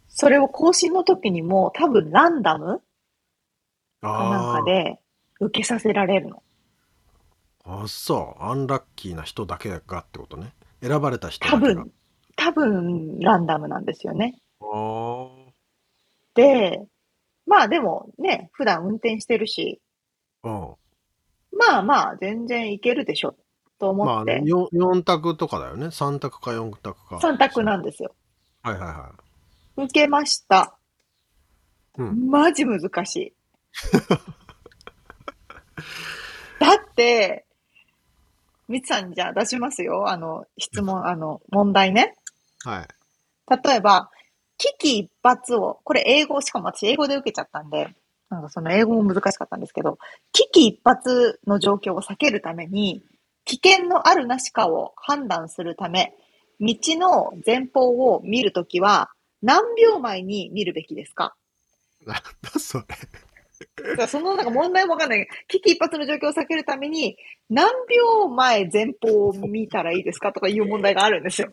それを更新の時にも多分ランダムかなんあかで受けさせられるの。あ。あ、そう。アンラッキーな人だけがってことね。選ばれた人だ多けが。分、多分ランダムなんですよね。あで、まあでもね、普段運転してるし、あ。うん。まあまあ全然いけるでしょ、とまあ、思って、4, 4択とかだよね。3択か4択か。3択なんですよ。はいはいは受けました。うんマジ難しい。だって、みつさんにじゃあ出しますよ。あの、質問、あの、問題ね。い。はい。例えば、危機一髪を、これ英語、しかも私英語で受けちゃったんで、なんかその英語も難しかったんですけど、危機一髪の状況を避けるために、危険のあるなしかを判断するため、道の前方を見るときは、何秒前に見るべきですか？なんだそれ。そのなんか問題もわかんない。危機一髪の状況を避けるために、何秒前前方を見たらいいですかとかいう問題があるんですよ。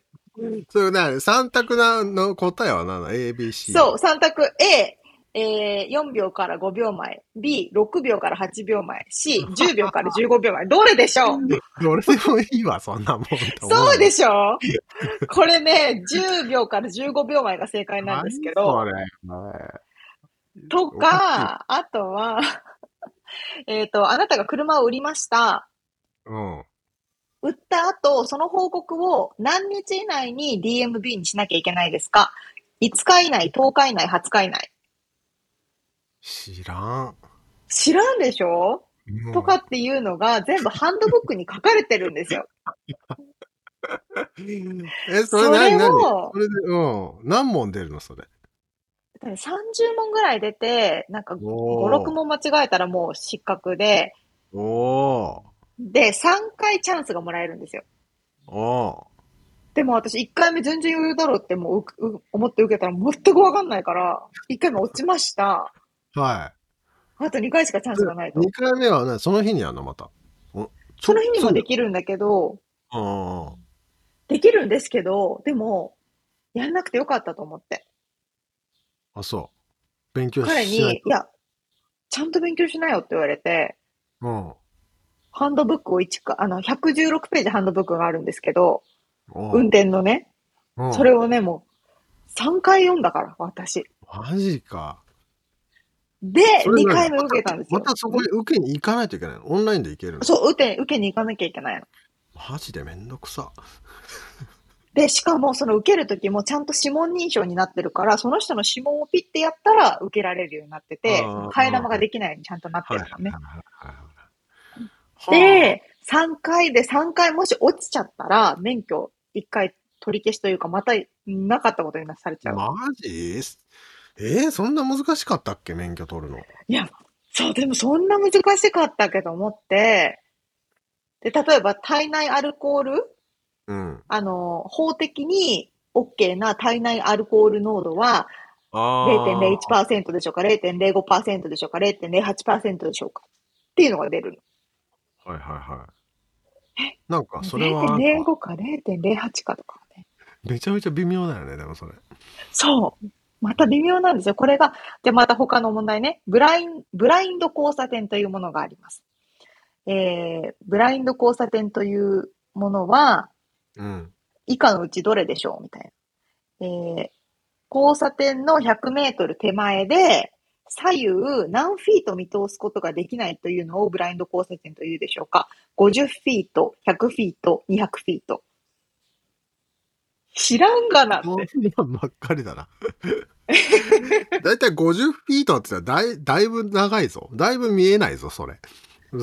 それな、3択なの答えは何？だ ?A, B, C。そう、3択 A、えー、4秒から5秒前。B、6秒から8秒前。C、10秒から15秒前。どれでしょう？どれでもいいわ、そんなもん。そうでししょこれね、10秒から15秒前が正解なんですけど。とか、あとは、えっと、あなたが車を売りました。うん。売った後、その報告を何日以内に DMB にしなきゃいけないですか ?5 日以内、10日以内、20日以内。知らん。知らんでしょ？うんとかっていうのが全部ハンドブックに書かれてるんですよ。え、それそれ何何をそれで、うん。何問出るのそれ？30問ぐらい出て、なんか5、おー6問間違えたらもう失格で、おー。で、3回チャンスがもらえるんですよ。おでも私1回目全然余裕だろうってもううう思って受けたら全くわかんないから、1回目落ちました。ー。はあと2回しかチャンスがないい。と。2回目はね、その日にやるのまた。おその日にもでききるんだけど、うん。できるんですけど、でも、やんなくてよかったと思って。あ、そう。勉強し彼に、ないいや、ちゃんと勉強しなよって言われて、と。うん。ハンドブックを1か、あの、116ページハンドブックがあるんですけど、お運転のね、うんそれをね、もう、3回読んだから、私。マジか。で、2それ何回目受けたんですよ。またそこに受けに行かないといけないの？オンラインで行けるの？そう、受け、受けに行かなきゃいけないの。マジでめんどくさ。で、しかも、その受けるときもちゃんと指紋認証になってるから、その人の指紋をピッてやったら受けられるようになってて替え玉ができないようにちゃんとなってはいるのね。で、3回で3回もし落ちちゃったら、免許1回取り消しというか、またなかったことになされちゃう。マジえー、そんな難しかったっけ？免許取るの。いや、そう、でもそんな難しかったけど思って、で、例えば体内アルコール？うん。あの、法的に OK な体内アルコール濃度はああ。0.01%でしょうか、0.05%でしょうか、0.08%でしょうか？っっていうのが出るの。はいはいはい。なんかそれはなんか？0.05か0.08かとかね。めちゃめちゃ微妙だよね、でもそれ。そう。また微妙なんですよ。これが、じゃあまた他の問題ね。ブライン、ブラインド交差点というものがあります。えー、ブラインド交差点というものは、うん。以下のうちどれでしょう？みたいな。えー、交差点の100メートル手前で、左右何フィート見通すことができないというのをブラインド交差点というでしょうか ?50 フィート、100フィート、200フィート。知らんがなって。そんばっかりだな。だいたい50フィートって言ったらだいだいぶ長いぞ。だいぶ見えないぞ、それ。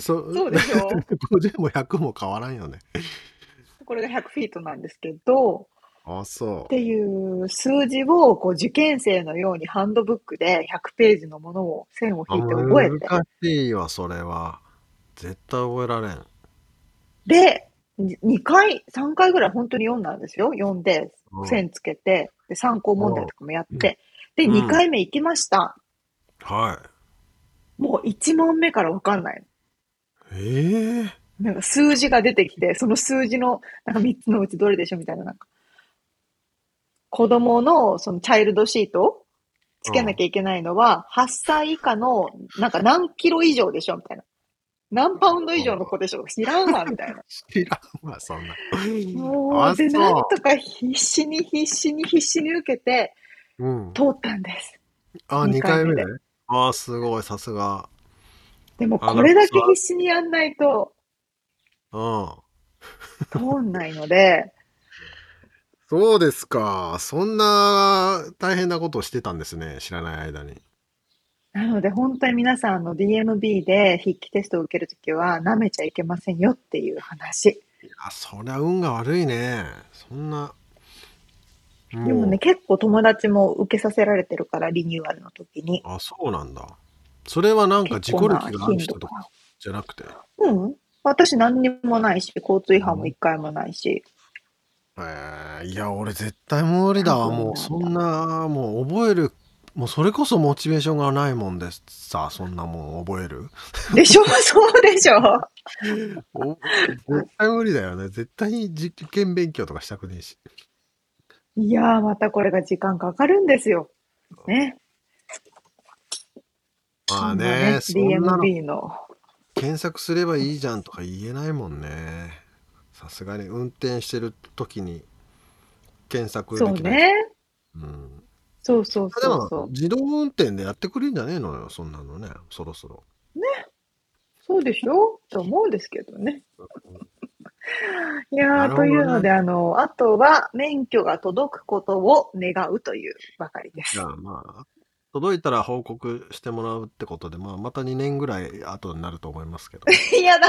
そそうでしょ？50も100も変わらんよね。これが100フィートなんですけど、あ、そっていう数字をこう受験生のようにハンドブックで100ページのものを線をう。引いて覚えて。難しいわ、それは。絶対覚えられん。で、2回、3回ぐらい本当に読んだんですよ。読んで、うん線つけて、で、参考問題とかもやって。で、うん2回目行きました。はい。もう1問目からわかんない。ええなんか数字が出てきて、その数字のなんか3つのうちどれでしょみたいな、なんか。子供のそのチャイルドシートつけなきゃいけないのは、8歳以下のなんか何キロ以上でしょみたいな。何パウンド以上の子でしょ 知らんわみたいな。知らんわ、そんな。もう、で、なんとか必死に必死に必死に受けて、うん。通ったんです。あ、二2回目回目ね。あ、すごい、さすが。でも、あこれだけ必死にやんないとうん。通んないので、そうですか。そんな大変なことをしてたんですね。知らない間に。なので本当に皆さんあの DMB で筆記テストを受けるときは舐めちゃいけませんよっていう話。いや、そりゃ運が悪いね。そんな。でもね、結構友達も受けさせられてるから、リニューアルの時に。あ、そうなんだ。それはなんか事故結構な歴がある人とかじゃなくて？うん。私何にもないし、交通違反も一回もないし。えー、いや、俺絶対無理だわ。もうそんな、もう覚える、もうそれこそモチベーションがないもんですさ、そんなもん覚える？でしょ？そうでしょ？お絶対無理だよね。絶対に受験勉強とかしたくねえし。いやー、またこれが時間かかるんですよ。ね。まあね、そんなの DMB の。検索すればいいじゃんとか言えないもんね。さすがに運転してる時に検索できない。そうね。うん。そうそうでそうそう。も自動運転でやってくれるんじゃねえのよ、そんなのね、そろそろ。そうでしょ？と思うんですけどね。いやー、ねというので、あの、あとは免許が届くことを願うというばかりですじゃ。あまあ、届いたら報告してもらうってことで、まあ、また2年ぐらい後になると思いますけど。い やだ。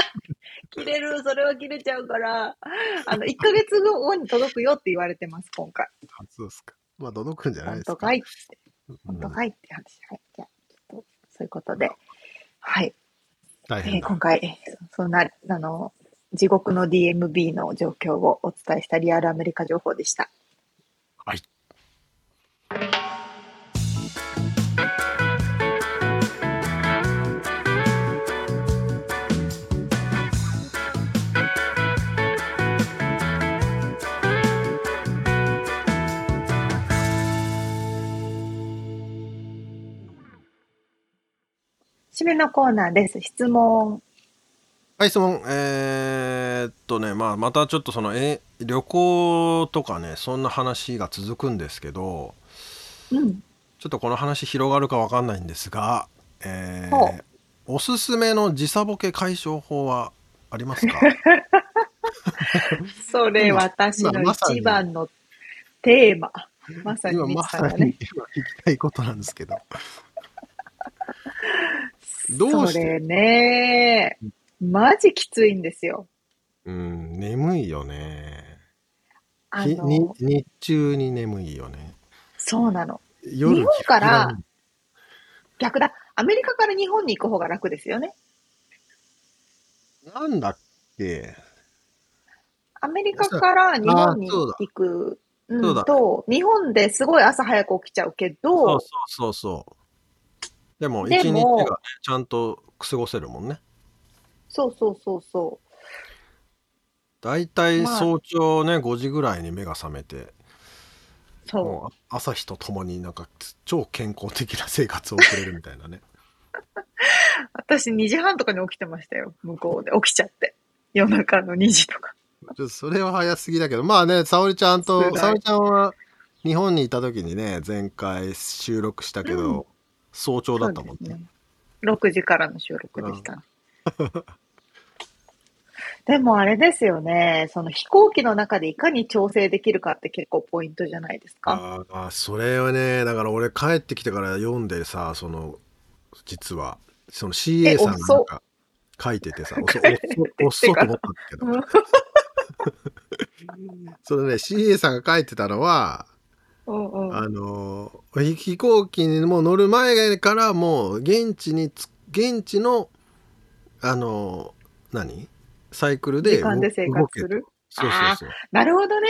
切れる。それは切れちゃうから。あの、1ヶ月後に届くよって言われてます、今回。初ですか。まあ、届くんじゃない本ですか。当かいって。うん本当かいって話。はい。じゃあ、ちょっと、そういうことで。はい。えー大変だ。今回、そんな、あの、地獄の DMB の状況をお伝えしたリアルアメリカ情報でした。はい。締めのコーナーです。質問。はい、質問。えーっとね、まあ、またちょっとその、え、旅行とかね、そんな話が続くんですけど、うん。ちょっとこの話広がるかわかんないんですが、えーおすすめの時差ボケ解消法はありますか？それ、今私の一番のテーマ。まさに今ミまさに聞きたいことなんですけど。どうして？それね、マジきついんですよ。うん、眠いよね。あの、日中に眠いよね。そうなの。夜日本から逆だ。アメリカから日本に行く方が楽ですよね。なんだっけ？アメリカから日本に行くうんと、日本ですごい朝早く起きちゃうけそうど、そうそうそう。でも、でも一日がね、ちゃんと過ごせるもんね。そうそうそうそ大体まあ早朝ね5時ぐらいに目が覚めてう。そう。朝日とともになんか超健康的な生活を送れるみたいなね 私2時半とかに起きてましたよ。向こうで。起きちゃって。夜中の2時とか。ちそれは早すぎだけどまあね沙織ちゃんと沙織ちゃんは日本にいた時にね前回収録したけど、うん早朝だったもんねね。6時からの収録でした。でもあれですよね。その飛行機の中でいかに調整できるかって結構ポイントじゃないですか。ああそれはねだから俺帰ってきてから読んでさその実はその CA さんがなんか書いててさおっそおっ そと思ったんだけどうん そのね CA さんが書いてたのはうんうんあの飛飛行機にもう乗る前からもう現地につ現地のあの何？サイクルで時間で生活する？そうそうそう。なるほどね。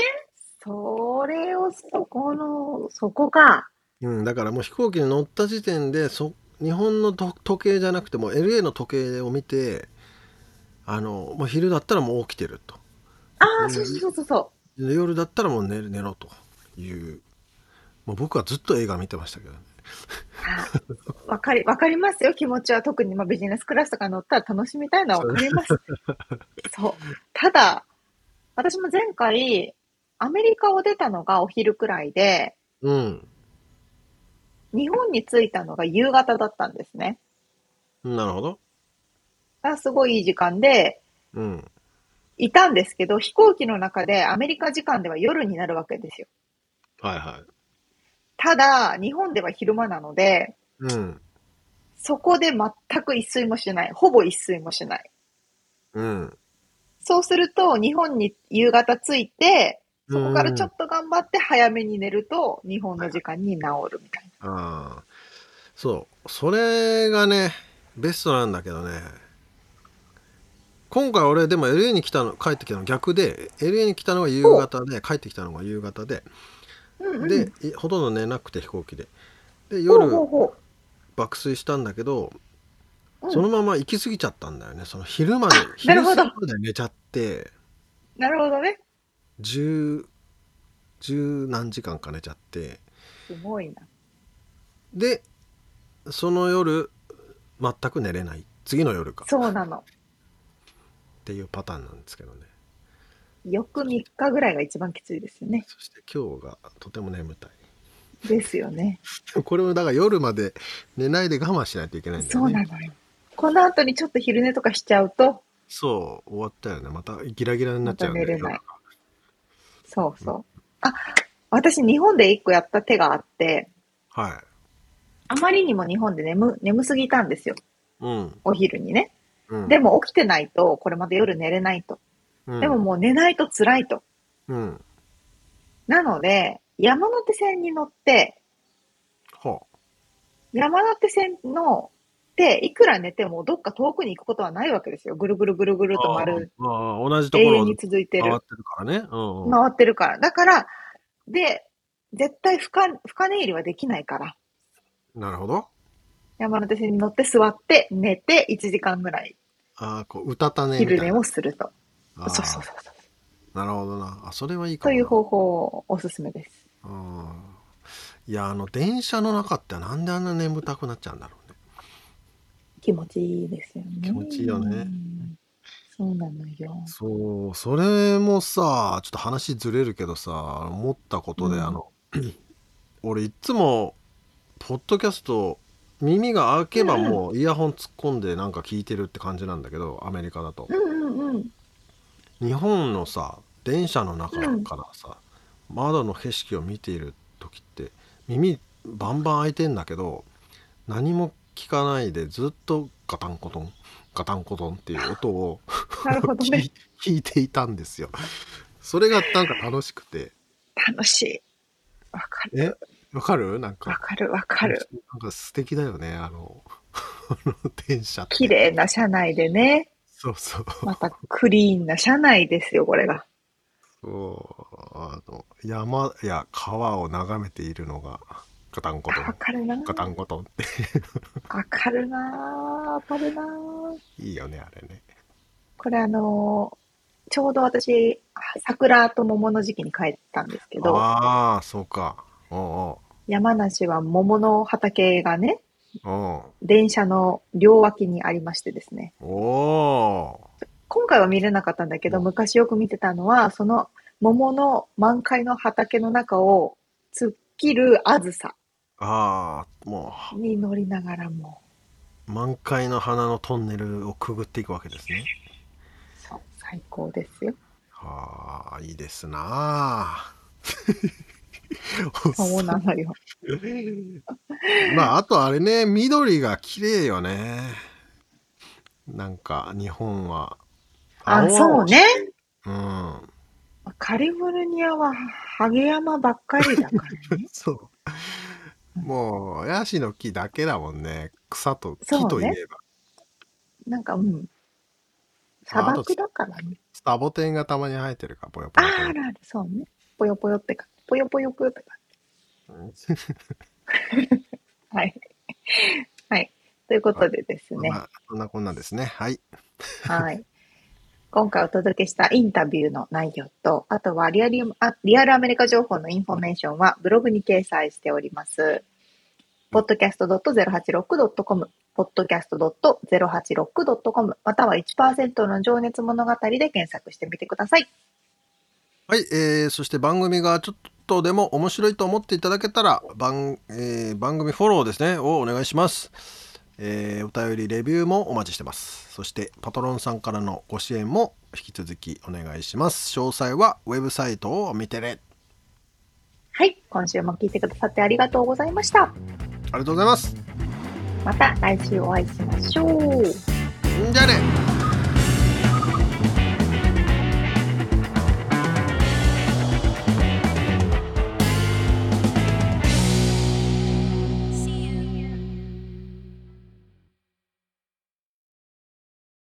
それをそこの、そこか。うん、だからもう飛行機に乗った時点でそ日本のと時計じゃなくても LA の時計を見てあのもう昼だったらもう起きてるとああ、うんそうそうそうそう。で夜だったらもう寝る寝ろというもう僕はずっと映画見てましたけどねあわかり、わかりますよ、気持ちは。特に、まあ、ビジネスクラスとか乗ったら楽しみたいのはわかります。そう。ただ、私も前回、アメリカを出たのがお昼くらいで、うん日本に着いたのが夕方だったんですね。なるほどあすごいいい時間で、うんいたんですけど、飛行機の中でアメリカ時間では夜になるわけですよ。はいはいただ、日本では昼間なので、うんそこで全く一睡もしない。ほぼ一睡もしない。うんそうすると、日本に夕方着いて、そこからちょうんっと頑張って早めに寝ると、日本の時間に治るみたいああそうそれがねベストなんだけどね今回俺でも LA に来たの帰ってきたの逆で LA に来たのが夕方で帰ってきたのが夕方でな。うんうん、で、いほとんど寝なくて飛行機で。で夜爆睡したんだけど、そのまま行き過ぎちゃったんだよね。その昼まで昼過ぎまで寝ちゃって。なるほどね。十十何時間か寝ちゃって。すごいな。でその夜全く寝れない。次の夜か。そうなの。っていうパターンなんですけどね翌3日ぐらいが一番きついですよね。そして今日がとても眠たいですよね。これもだから夜まで寝ないで我慢しないといけないんだそよねうなのよ。この後にちょっと昼寝とかしちゃうと、そう終わったよねまたギラギラになっちゃうんだよまた寝れないそうそう。あ、私日本で一個やった手があって、はあまりにも日本で眠、眠すぎたんですよ。いうん、お昼にね。うん、でも起きてないと、これまで夜寝れないと。うん、でももう寝ないと辛いと。うんなので、山手線に乗って、は山手線の、で、いくら寝てもどっか遠くに行くことはないわけですよ。ぐるぐるぐるぐると丸、あああ同じところを永遠に続いてる回っ。てるからね、うんうん、回ってるから。だから、で、絶対深、深寝入りはできないから。なるほど山手線に乗って座って寝て1時間ぐらいああこううたた寝みたいな昼寝をすると。あーそうそうそうそう。なるほどなあそれはいいかもなという方法おすすめです。うんいやあの電車の中ってなんであんな眠たくなっちゃうんだろうね気持ちいいですよね。気持ちいいよねうん。そうなのよ。そうそれもさちょっと話ずれるけどさ思ったことで、うんあの 俺いっつもポッドキャスト耳が開けばもうイヤホン突っ込んでなんか聞いてるって感じなんだけどアメリカだとうんうんうん。日本のさ電車の中からさ、窓の景色を見ている時って耳バンバン開いてんだけど何も聞かないでずっとガタンコトンガタンコトンっていう音をね。聞いていたんですよ。それがなんか楽しくて。楽しい。わかる。え？わかる？なんわか。かるわかる。なんか素敵だよね、あの、あの電車って。綺麗な車内でね。そうそう。またクリーンな車内ですよ、これが。そうあの山や川を眺めているのがガタンコトわンかるな。ガタンコトンってわかるなわかるないいよねあれね。これあのーちょうど私、桜と桃の時期に帰ったんですけど、ああそうか。おう山梨は桃の畑がね、おう電車の両脇にありましてですね。お今回は見れなかったんだけど、昔よく見てたのは、その桃の満開の畑の中を突っ切るあずさああもに乗りながらも、う満開の花のトンネルをくぐっていくわけですね。そう、最高ですよ。はあいいですなあそうなのよ。まああとあれね緑が綺麗よねなんか日本はあ、そうね。うんカリフォルニアはハゲ山ばっかりだからね。そうもうヤシの木だけだもんね草と木といえば、なんか、うん。砂漠だからね。サボテンがたまに生えてるからぽよぽあよあるある、そうね。ぽよぽよってか、ぽよぽよぷってか。はい。はい。ということでですね。まあ、そんなこんなですねはいはい。今回お届けしたインタビューの内容と、あとはリアリあリアルアメリカ情報のインフォメーションはブログに掲載しております。podcast.086.com、podcast.086.com、または1%の情熱物語で検索してみてください。はい、えーそして番組がちょっとでも面白いと思っていただけたら番,、えー番組フォローですねをお願いします、えーお便りレビューもお待ちしてますそしてパトロンさんからのご支援も引き続きお願いします詳細はウェブサイトを見てねはい。今週も聞いてくださってありがとうございました。ありがとうございますまた来週お会いしましょう。んじゃあね